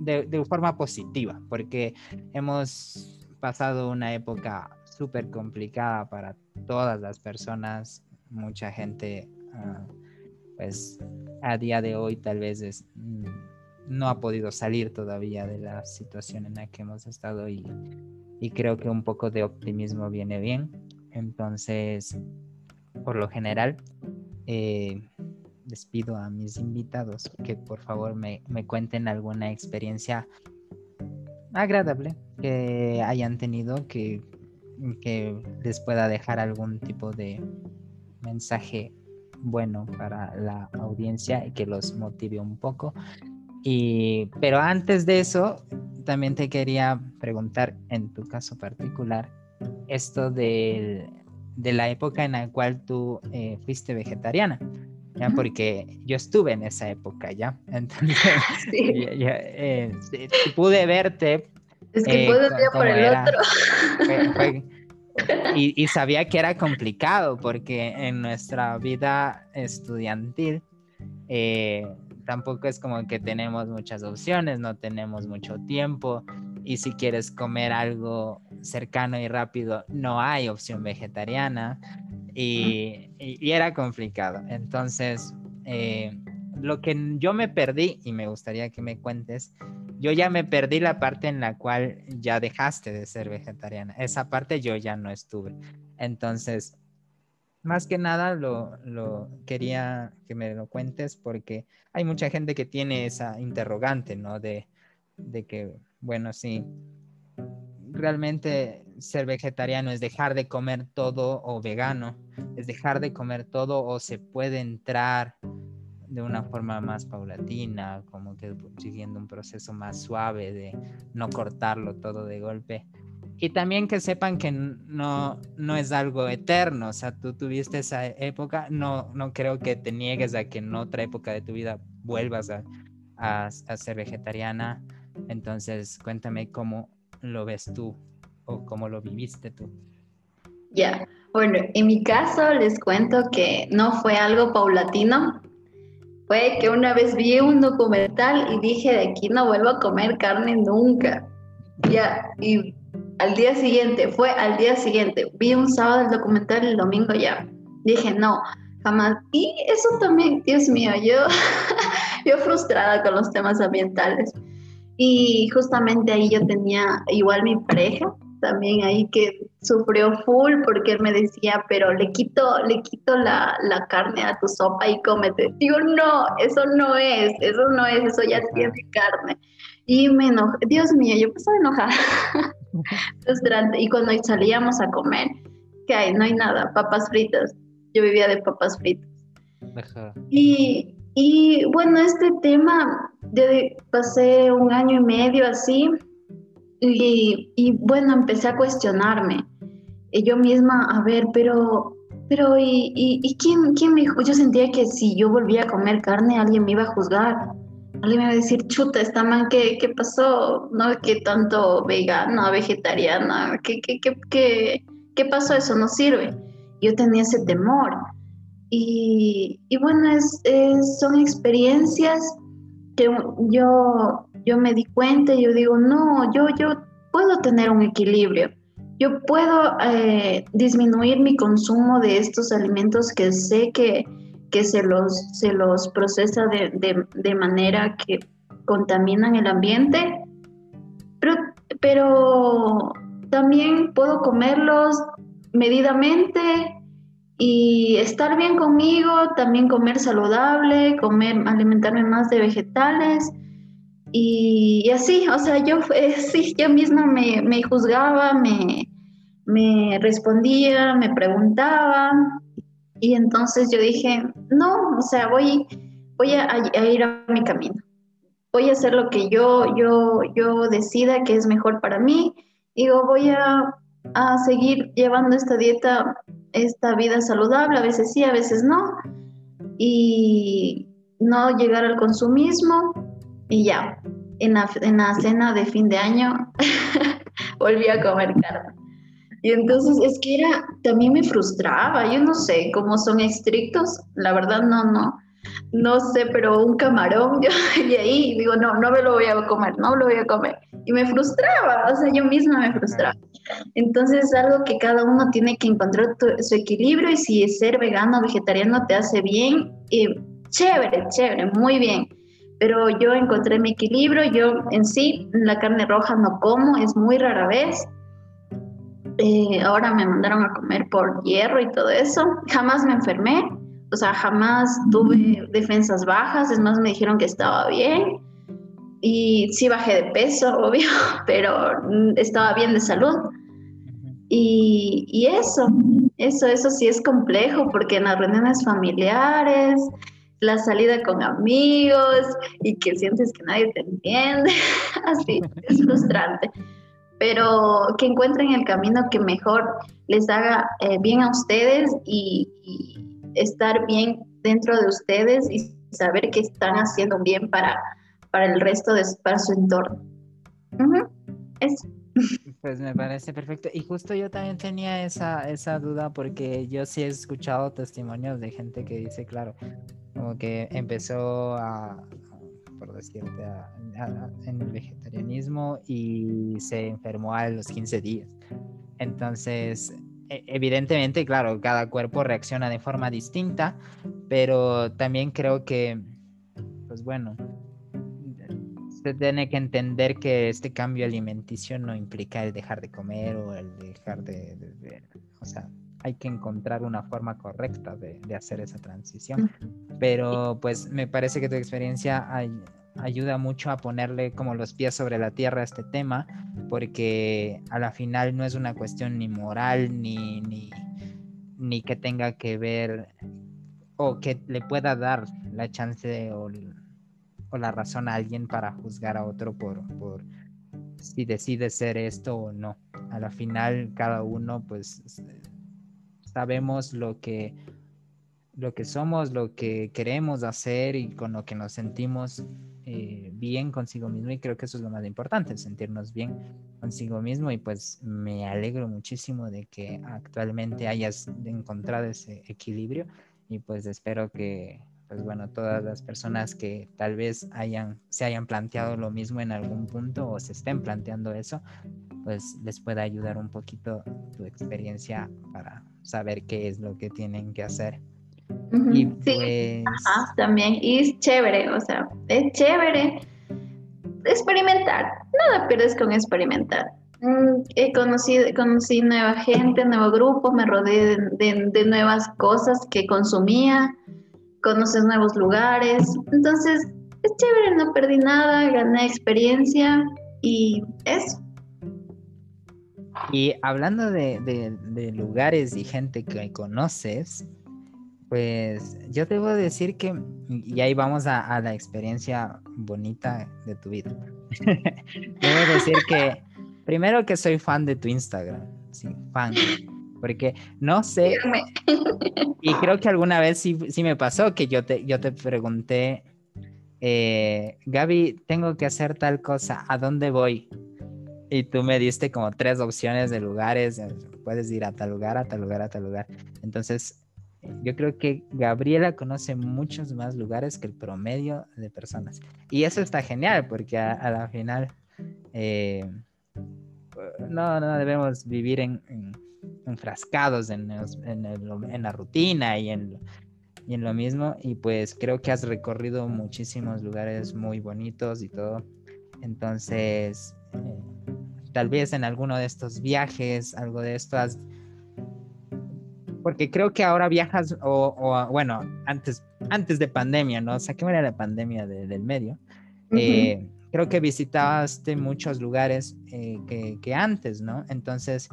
de, de forma positiva, porque hemos pasado una época súper complicada para todas las personas mucha gente, ah, pues a día de hoy tal vez mm, no ha podido salir todavía de la situación en la que hemos estado y, creo que un poco de optimismo viene bien. Entonces, por lo general, eh, les pido a mis invitados que por favor me, me cuenten alguna experiencia agradable que hayan tenido que, que les pueda dejar algún tipo de, mensaje bueno para la audiencia y que los motive un poco. Y, pero antes de eso, también te quería preguntar, en tu caso particular, esto de, de la época en la cual tú eh, fuiste vegetariana. ¿ya? Porque yo estuve en esa época, ¿ya? Entonces, eh, pude verte. Es que eh, puedo por el otro. Y, sabía que era complicado porque en nuestra vida estudiantil eh, tampoco es como que tenemos muchas opciones, no tenemos mucho tiempo y si quieres comer algo cercano y rápido no hay opción vegetariana y, era complicado. Entonces, eh, lo que yo me perdí, y me gustaría que me cuentes, yo ya me perdí la parte en la cual ya dejaste de ser vegetariana. Esa parte yo ya no estuve. Entonces, más que nada lo, lo, quería que me lo cuentes porque hay mucha gente que tiene esa interrogante, ¿no? De, de que, bueno, sí, realmente ser vegetariano es dejar de comer todo o vegano, es dejar de comer todo o se puede entrar de una forma más paulatina, como que siguiendo un proceso más suave de no cortarlo todo de golpe. Y también que sepan que no, no es algo eterno, o sea, tú tuviste esa época, no, no creo que te niegues a que en otra época de tu vida vuelvas a, a, a ser vegetariana. Entonces, cuéntame cómo lo ves tú o cómo lo viviste tú. Ya, bueno, en mi caso les cuento que no fue algo paulatino. Fue que una vez vi un documental y dije, de aquí no vuelvo a comer carne nunca. Ya, y al día siguiente, fue al día siguiente, vi un sábado el documental y el domingo ya. Dije, no, jamás. Y eso también, Dios mío, yo, yo frustrada con los temas ambientales. Y justamente ahí yo tenía igual mi pareja, también ahí que sufrió full porque él me decía, pero le quito, le quito la, la, carne a tu sopa y cómete. Digo, no, eso no es, eso no es, eso ya tiene carne. Y me enojé, Dios mío, yo empecé a enojar. Frustrante. Y cuando salíamos a comer, ¿qué hay? No hay nada, papas fritas. Yo vivía de papas fritas. Y, y bueno, este tema, yo pasé un año y medio así, y, bueno, empecé a cuestionarme. Y yo misma, a ver, pero, pero, ¿y, y, quién, quién me Yo sentía que si yo volvía a comer carne, alguien me iba a juzgar. Alguien me iba a decir, chuta, está mal, ¿qué, qué pasó? ¿No? ¿Qué tanto vegana, vegetariana? ¿Qué, qué, qué, qué, qué pasó? Eso no sirve. Yo tenía ese temor. Y, y bueno, es, son experiencias que yo yo me di cuenta y yo digo, no, yo, yo puedo tener un equilibrio. Yo puedo eh, disminuir mi consumo de estos alimentos que sé que, que se, los, se los procesa de, de, de manera que contaminan el ambiente, pero, pero también puedo comerlos medidamente y estar bien conmigo, también comer saludable, comer, alimentarme más de vegetales y, así, o sea, yo, sí, yo misma me, juzgaba, me, me respondía, me preguntaba. Y entonces yo dije, no, o sea, voy, voy a, a, ir a mi camino. Voy a hacer lo que yo, yo, yo decida que es mejor para mí. Digo, voy a, a seguir llevando esta dieta, esta vida saludable, a veces sí, a veces no. Y no llegar al consumismo y ya, en la, en la cena de fin de año volví a comer carne. Y entonces es que era, también me frustraba, yo no sé cómo son estrictos, la verdad no, no, no sé, pero un camarón, yo y ahí digo, no, no me lo voy a comer, no lo voy a comer. Y me frustraba, o sea, yo misma me frustraba. Entonces es algo que cada uno tiene que encontrar su equilibrio y si ser vegano o vegetariano te hace bien, eh, chévere, chévere, muy bien pero yo encontré mi equilibrio, yo en sí la carne roja no como, es muy rara vez. Eh, ahora me mandaron a comer por hierro y todo eso. Jamás me enfermé, o sea, jamás tuve defensas bajas, es más, me dijeron que estaba bien. Y sí bajé de peso, obvio, pero estaba bien de salud. Y, y eso, eso, eso sí es complejo porque en las reuniones familiares, la salida con amigos y que sientes que nadie te entiende. Así, es frustrante. Pero que encuentren el camino que mejor les haga eh, bien a ustedes y, estar bien dentro de ustedes y saber que están haciendo bien para, para el resto de para su entorno. Eso. Pues me parece perfecto. Y justo yo también tenía esa, esa duda porque yo sí he escuchado testimonios de gente que dice, claro, como que empezó a, por decirte, en el vegetarianismo y se enfermó a los 15 días. Entonces, e, evidentemente, claro, cada cuerpo reacciona de forma distinta, pero también creo que pues bueno, se tiene que entender que este cambio alimenticio no implica el dejar de comer o el dejar de, o sea, hay que encontrar una forma correcta de, hacer esa transición. Pero pues me parece que tu experiencia ayuda mucho a ponerle como los pies sobre la tierra a este tema, porque a la final no es una cuestión ni moral ni, ni, ni que tenga que ver o que le pueda dar la chance o o la razón a alguien para juzgar a otro por, por si decide ser esto o no. A la final cada uno pues sabemos lo que lo que somos, lo que queremos hacer y con lo que nos sentimos eh, bien consigo mismo. Y creo que eso es lo más importante, sentirnos bien consigo mismo. Y pues me alegro muchísimo de que actualmente hayas encontrado ese equilibrio. Y pues espero que pues bueno, todas las personas que tal vez hayan, se hayan planteado lo mismo en algún punto o se estén planteando eso, pues les pueda ayudar un poquito tu experiencia para saber qué es lo que tienen que hacer. Y pues... también, y es chévere, o sea, es chévere experimentar, nada pierdes con experimentar. Mm, he conocido, conocí nueva gente, nuevo grupo, me rodeé de nuevas cosas que consumía, conoces nuevos lugares. Entonces, es chévere, no perdí nada, gané experiencia y eso. Y hablando de, lugares y gente que conoces, pues yo te a decir que, y ahí vamos a, la experiencia bonita de tu vida. debo decir que, primero que soy fan de tu Instagram, sí, fan porque no sé, y creo que alguna vez sí, sí me pasó que yo te, yo te pregunté, eh, Gaby, tengo que hacer tal cosa, ¿a dónde voy? Y tú me diste como tres opciones de lugares, puedes ir a tal lugar, a tal lugar, a tal lugar. Entonces, yo creo que Gabriela conoce muchos más lugares que el promedio de personas. Y eso está genial porque a, la final eh, no, no debemos vivir en enfrascados en, en, la rutina y en, y en lo mismo. Y pues creo que has recorrido muchísimos lugares muy bonitos y todo. Entonces, tal vez en alguno de estos viajes, algo de esto has... Porque creo que ahora viajas, o, bueno, antes, antes de pandemia, ¿no? O sea, ¿qué era la pandemia del medio? Eh, creo que visitaste muchos lugares eh, que, que, antes, ¿no? Entonces,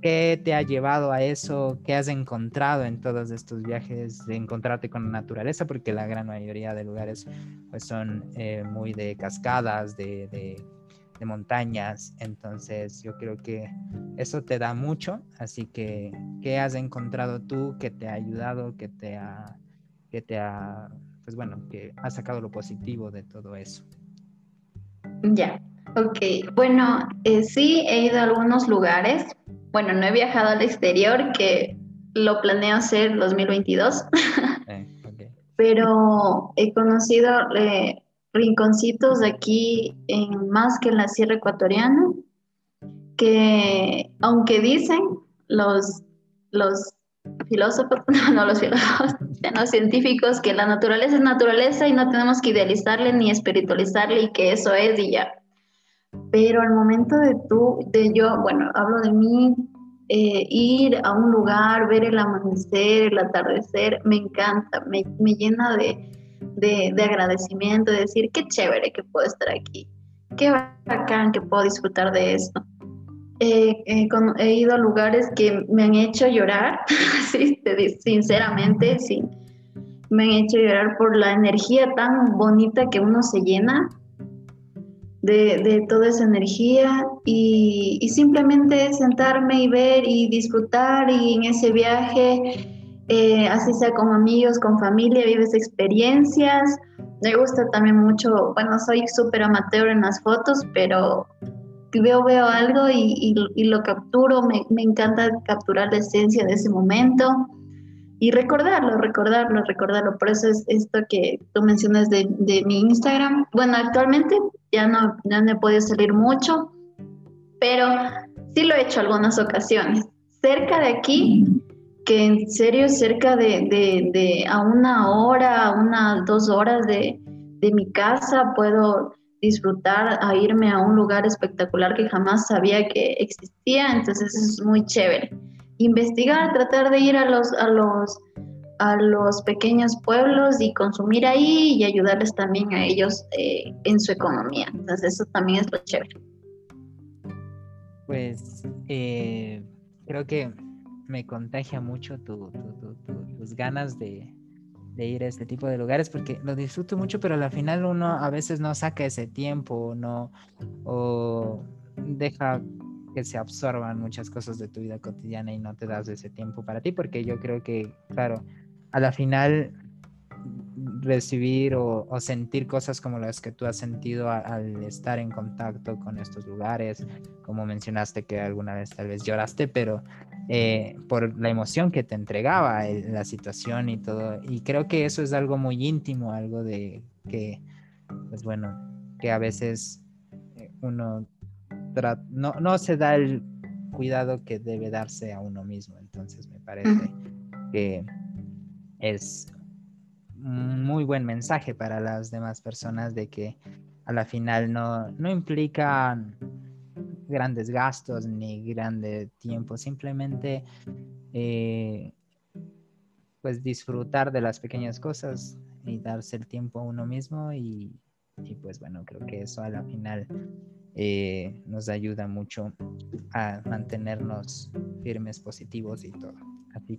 ¿Qué te ha llevado a eso? ¿Qué has encontrado en todos estos viajes de encontrarte con la naturaleza? Porque la gran mayoría de lugares pues, son eh, muy de cascadas, de, de, montañas. Entonces yo creo que eso te da mucho. Así que, ¿qué has encontrado tú que te ha ayudado, que te ha, que te ha, pues bueno, que ha sacado lo positivo de todo eso? Ya, ok. Bueno, eh, sí, he ido a algunos lugares bueno, no he viajado al exterior, que lo planeo hacer 2022, pero he conocido eh, rinconcitos aquí, en, más que en la Sierra Ecuatoriana, que aunque dicen los, los filósofos, no, los filósofos, los científicos, que la naturaleza es naturaleza y no tenemos que idealizarle ni espiritualizarle y que eso es y ya. Pero al momento de tú, de yo, bueno, hablo de mí, eh, ir a un lugar, ver el amanecer, el atardecer, me encanta, me, me llena de, de, de, agradecimiento, de decir, qué chévere que puedo estar aquí, qué bacán que puedo disfrutar de esto. Eh, he ido a lugares que me han hecho llorar, sinceramente, sí. Me han hecho llorar por la energía tan bonita que uno se llena de, toda esa energía y, simplemente sentarme y ver y disfrutar y en ese viaje, eh, así sea con amigos, con familia, vives experiencias. Me gusta también mucho, bueno, soy súper amateur en las fotos, pero veo, veo algo y, lo capturo, me, encanta capturar la esencia de ese momento y recordarlo, recordarlo, recordarlo. Por eso es esto que tú mencionas de, mi Instagram. Bueno, actualmente ya no, no he podido salir mucho, pero sí lo he hecho algunas ocasiones. Cerca de aquí, que en serio cerca de, a una hora, a unas dos horas de, de mi casa, puedo disfrutar a irme a un lugar espectacular que jamás sabía que existía, entonces eso es muy chévere. Investigar, tratar de ir a los, a los, a los pequeños pueblos y consumir ahí y ayudarles también a ellos eh, en su economía. Entonces eso también es lo chévere. Pues eh, creo que me contagia mucho tus ganas de, ir a este tipo de lugares porque lo disfruto mucho, pero al final uno a veces no saca ese tiempo, no, o deja que se absorban muchas cosas de tu vida cotidiana y no te das ese tiempo para ti, porque yo creo que, claro, a la final recibir o, sentir cosas como las que tú has sentido al estar en contacto con estos lugares, como mencionaste que alguna vez tal vez lloraste, pero eh, por la emoción que te entregaba la situación y todo. Y creo que eso es algo muy íntimo, algo de que, pues bueno, que a veces eh, uno no, no se da el cuidado que debe darse a uno mismo. Entonces me parece que es un muy buen mensaje para las demás personas de que a la final no, no implica grandes gastos ni grande tiempo, simplemente eh, pues disfrutar de las pequeñas cosas y darse el tiempo a uno mismo y, pues bueno, creo que eso a la final eh, nos ayuda mucho a mantenernos firmes, positivos y todo.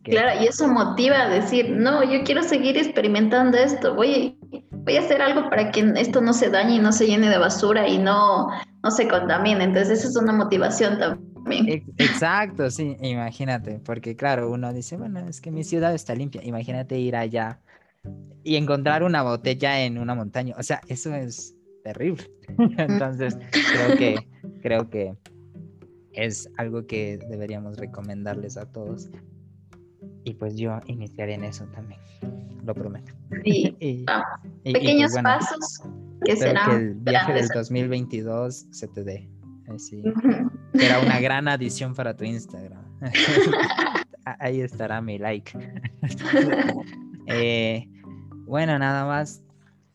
Claro, y eso motiva a decir, no, yo quiero seguir experimentando esto, voy, voy a hacer algo para que esto no se dañe y no se llene de basura y no, no se contamine. Entonces, esa es una motivación también. Exacto, sí, imagínate, porque claro, uno dice, bueno, es que mi ciudad está limpia, imagínate ir allá y encontrar una botella en una montaña, o sea, eso es terrible. Entonces, creo que, creo que es algo que deberíamos recomendarles a todos y pues yo iniciaré en eso también, lo prometo. Sí, pues, pequeños pasos que serán. Que el viaje del 2022 se te dé. Sí. Será una gran adición para tu Instagram. Ahí estará mi like. Eh, bueno, nada más.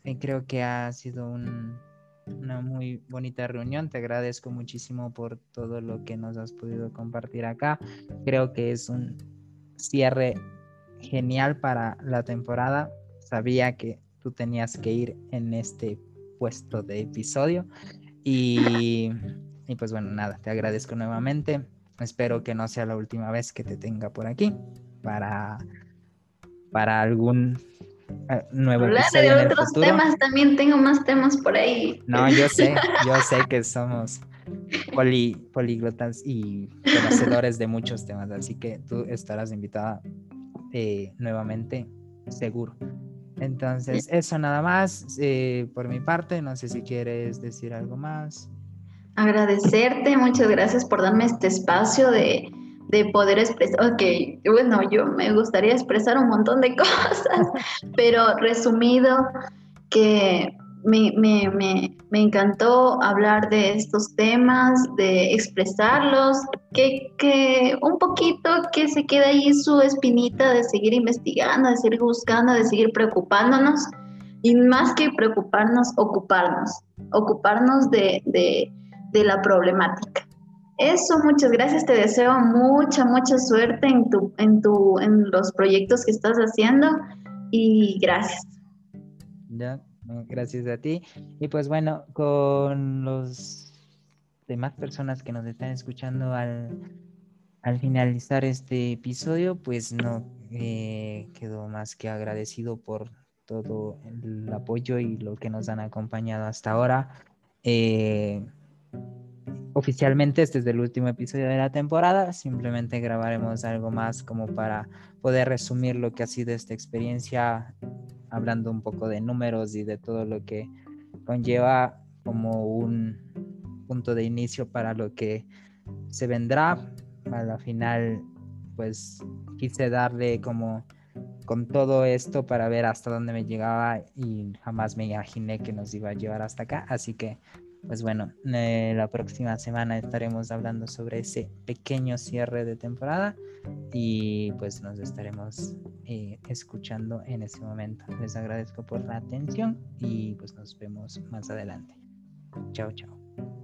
Eh, creo que ha sido una muy bonita reunión. Te agradezco muchísimo por todo lo que nos has podido compartir acá. Creo que es un cierre genial para la temporada. Sabía que tú tenías que ir en este puesto de episodio. Y, y pues bueno, nada, te agradezco nuevamente. Espero que no sea la última vez que te tenga por aquí para, para algún eh, nuevo episodio. de otros temas, también tengo más temas por ahí. No, yo sé, yo sé que somos poli, políglotas y conocedores de muchos temas, así que tú estarás invitada eh, nuevamente, seguro. Entonces, eso nada más eh, por mi parte, no sé si quieres decir algo más. Agradecerte, muchas gracias por darme este espacio de, de poder expresar, ok, bueno, yo me gustaría expresar un montón de cosas, pero resumido, que me, me, me, me, encantó hablar de estos temas, de expresarlos, que, que, un poquito que se quede ahí su espinita de seguir investigando, de seguir buscando, de seguir preocupándonos y más que preocuparnos, ocuparnos, ocuparnos de, de, de la problemática. Eso, muchas gracias. Te deseo mucha, mucha suerte en, tu, en, tu, en los proyectos que estás haciendo y gracias. Gracias a ti. Y pues bueno, con los demás personas que nos están escuchando al, al finalizar este episodio, pues no eh, quedo más que agradecido por todo el apoyo y lo que nos han acompañado hasta ahora. Eh, oficialmente este es el último episodio de la temporada, simplemente grabaremos algo más como para poder resumir lo que ha sido esta experiencia hablando un poco de números y de todo lo que conlleva como un punto de inicio para lo que se vendrá. A la final, pues quise darle como con todo esto para ver hasta dónde me llegaba y jamás me imaginé que nos iba a llevar hasta acá. Así que pues bueno, eh, la próxima semana estaremos hablando sobre ese pequeño cierre de temporada y pues nos estaremos eh, escuchando en ese momento. Les agradezco por la atención y pues nos vemos más adelante. Chao, chao.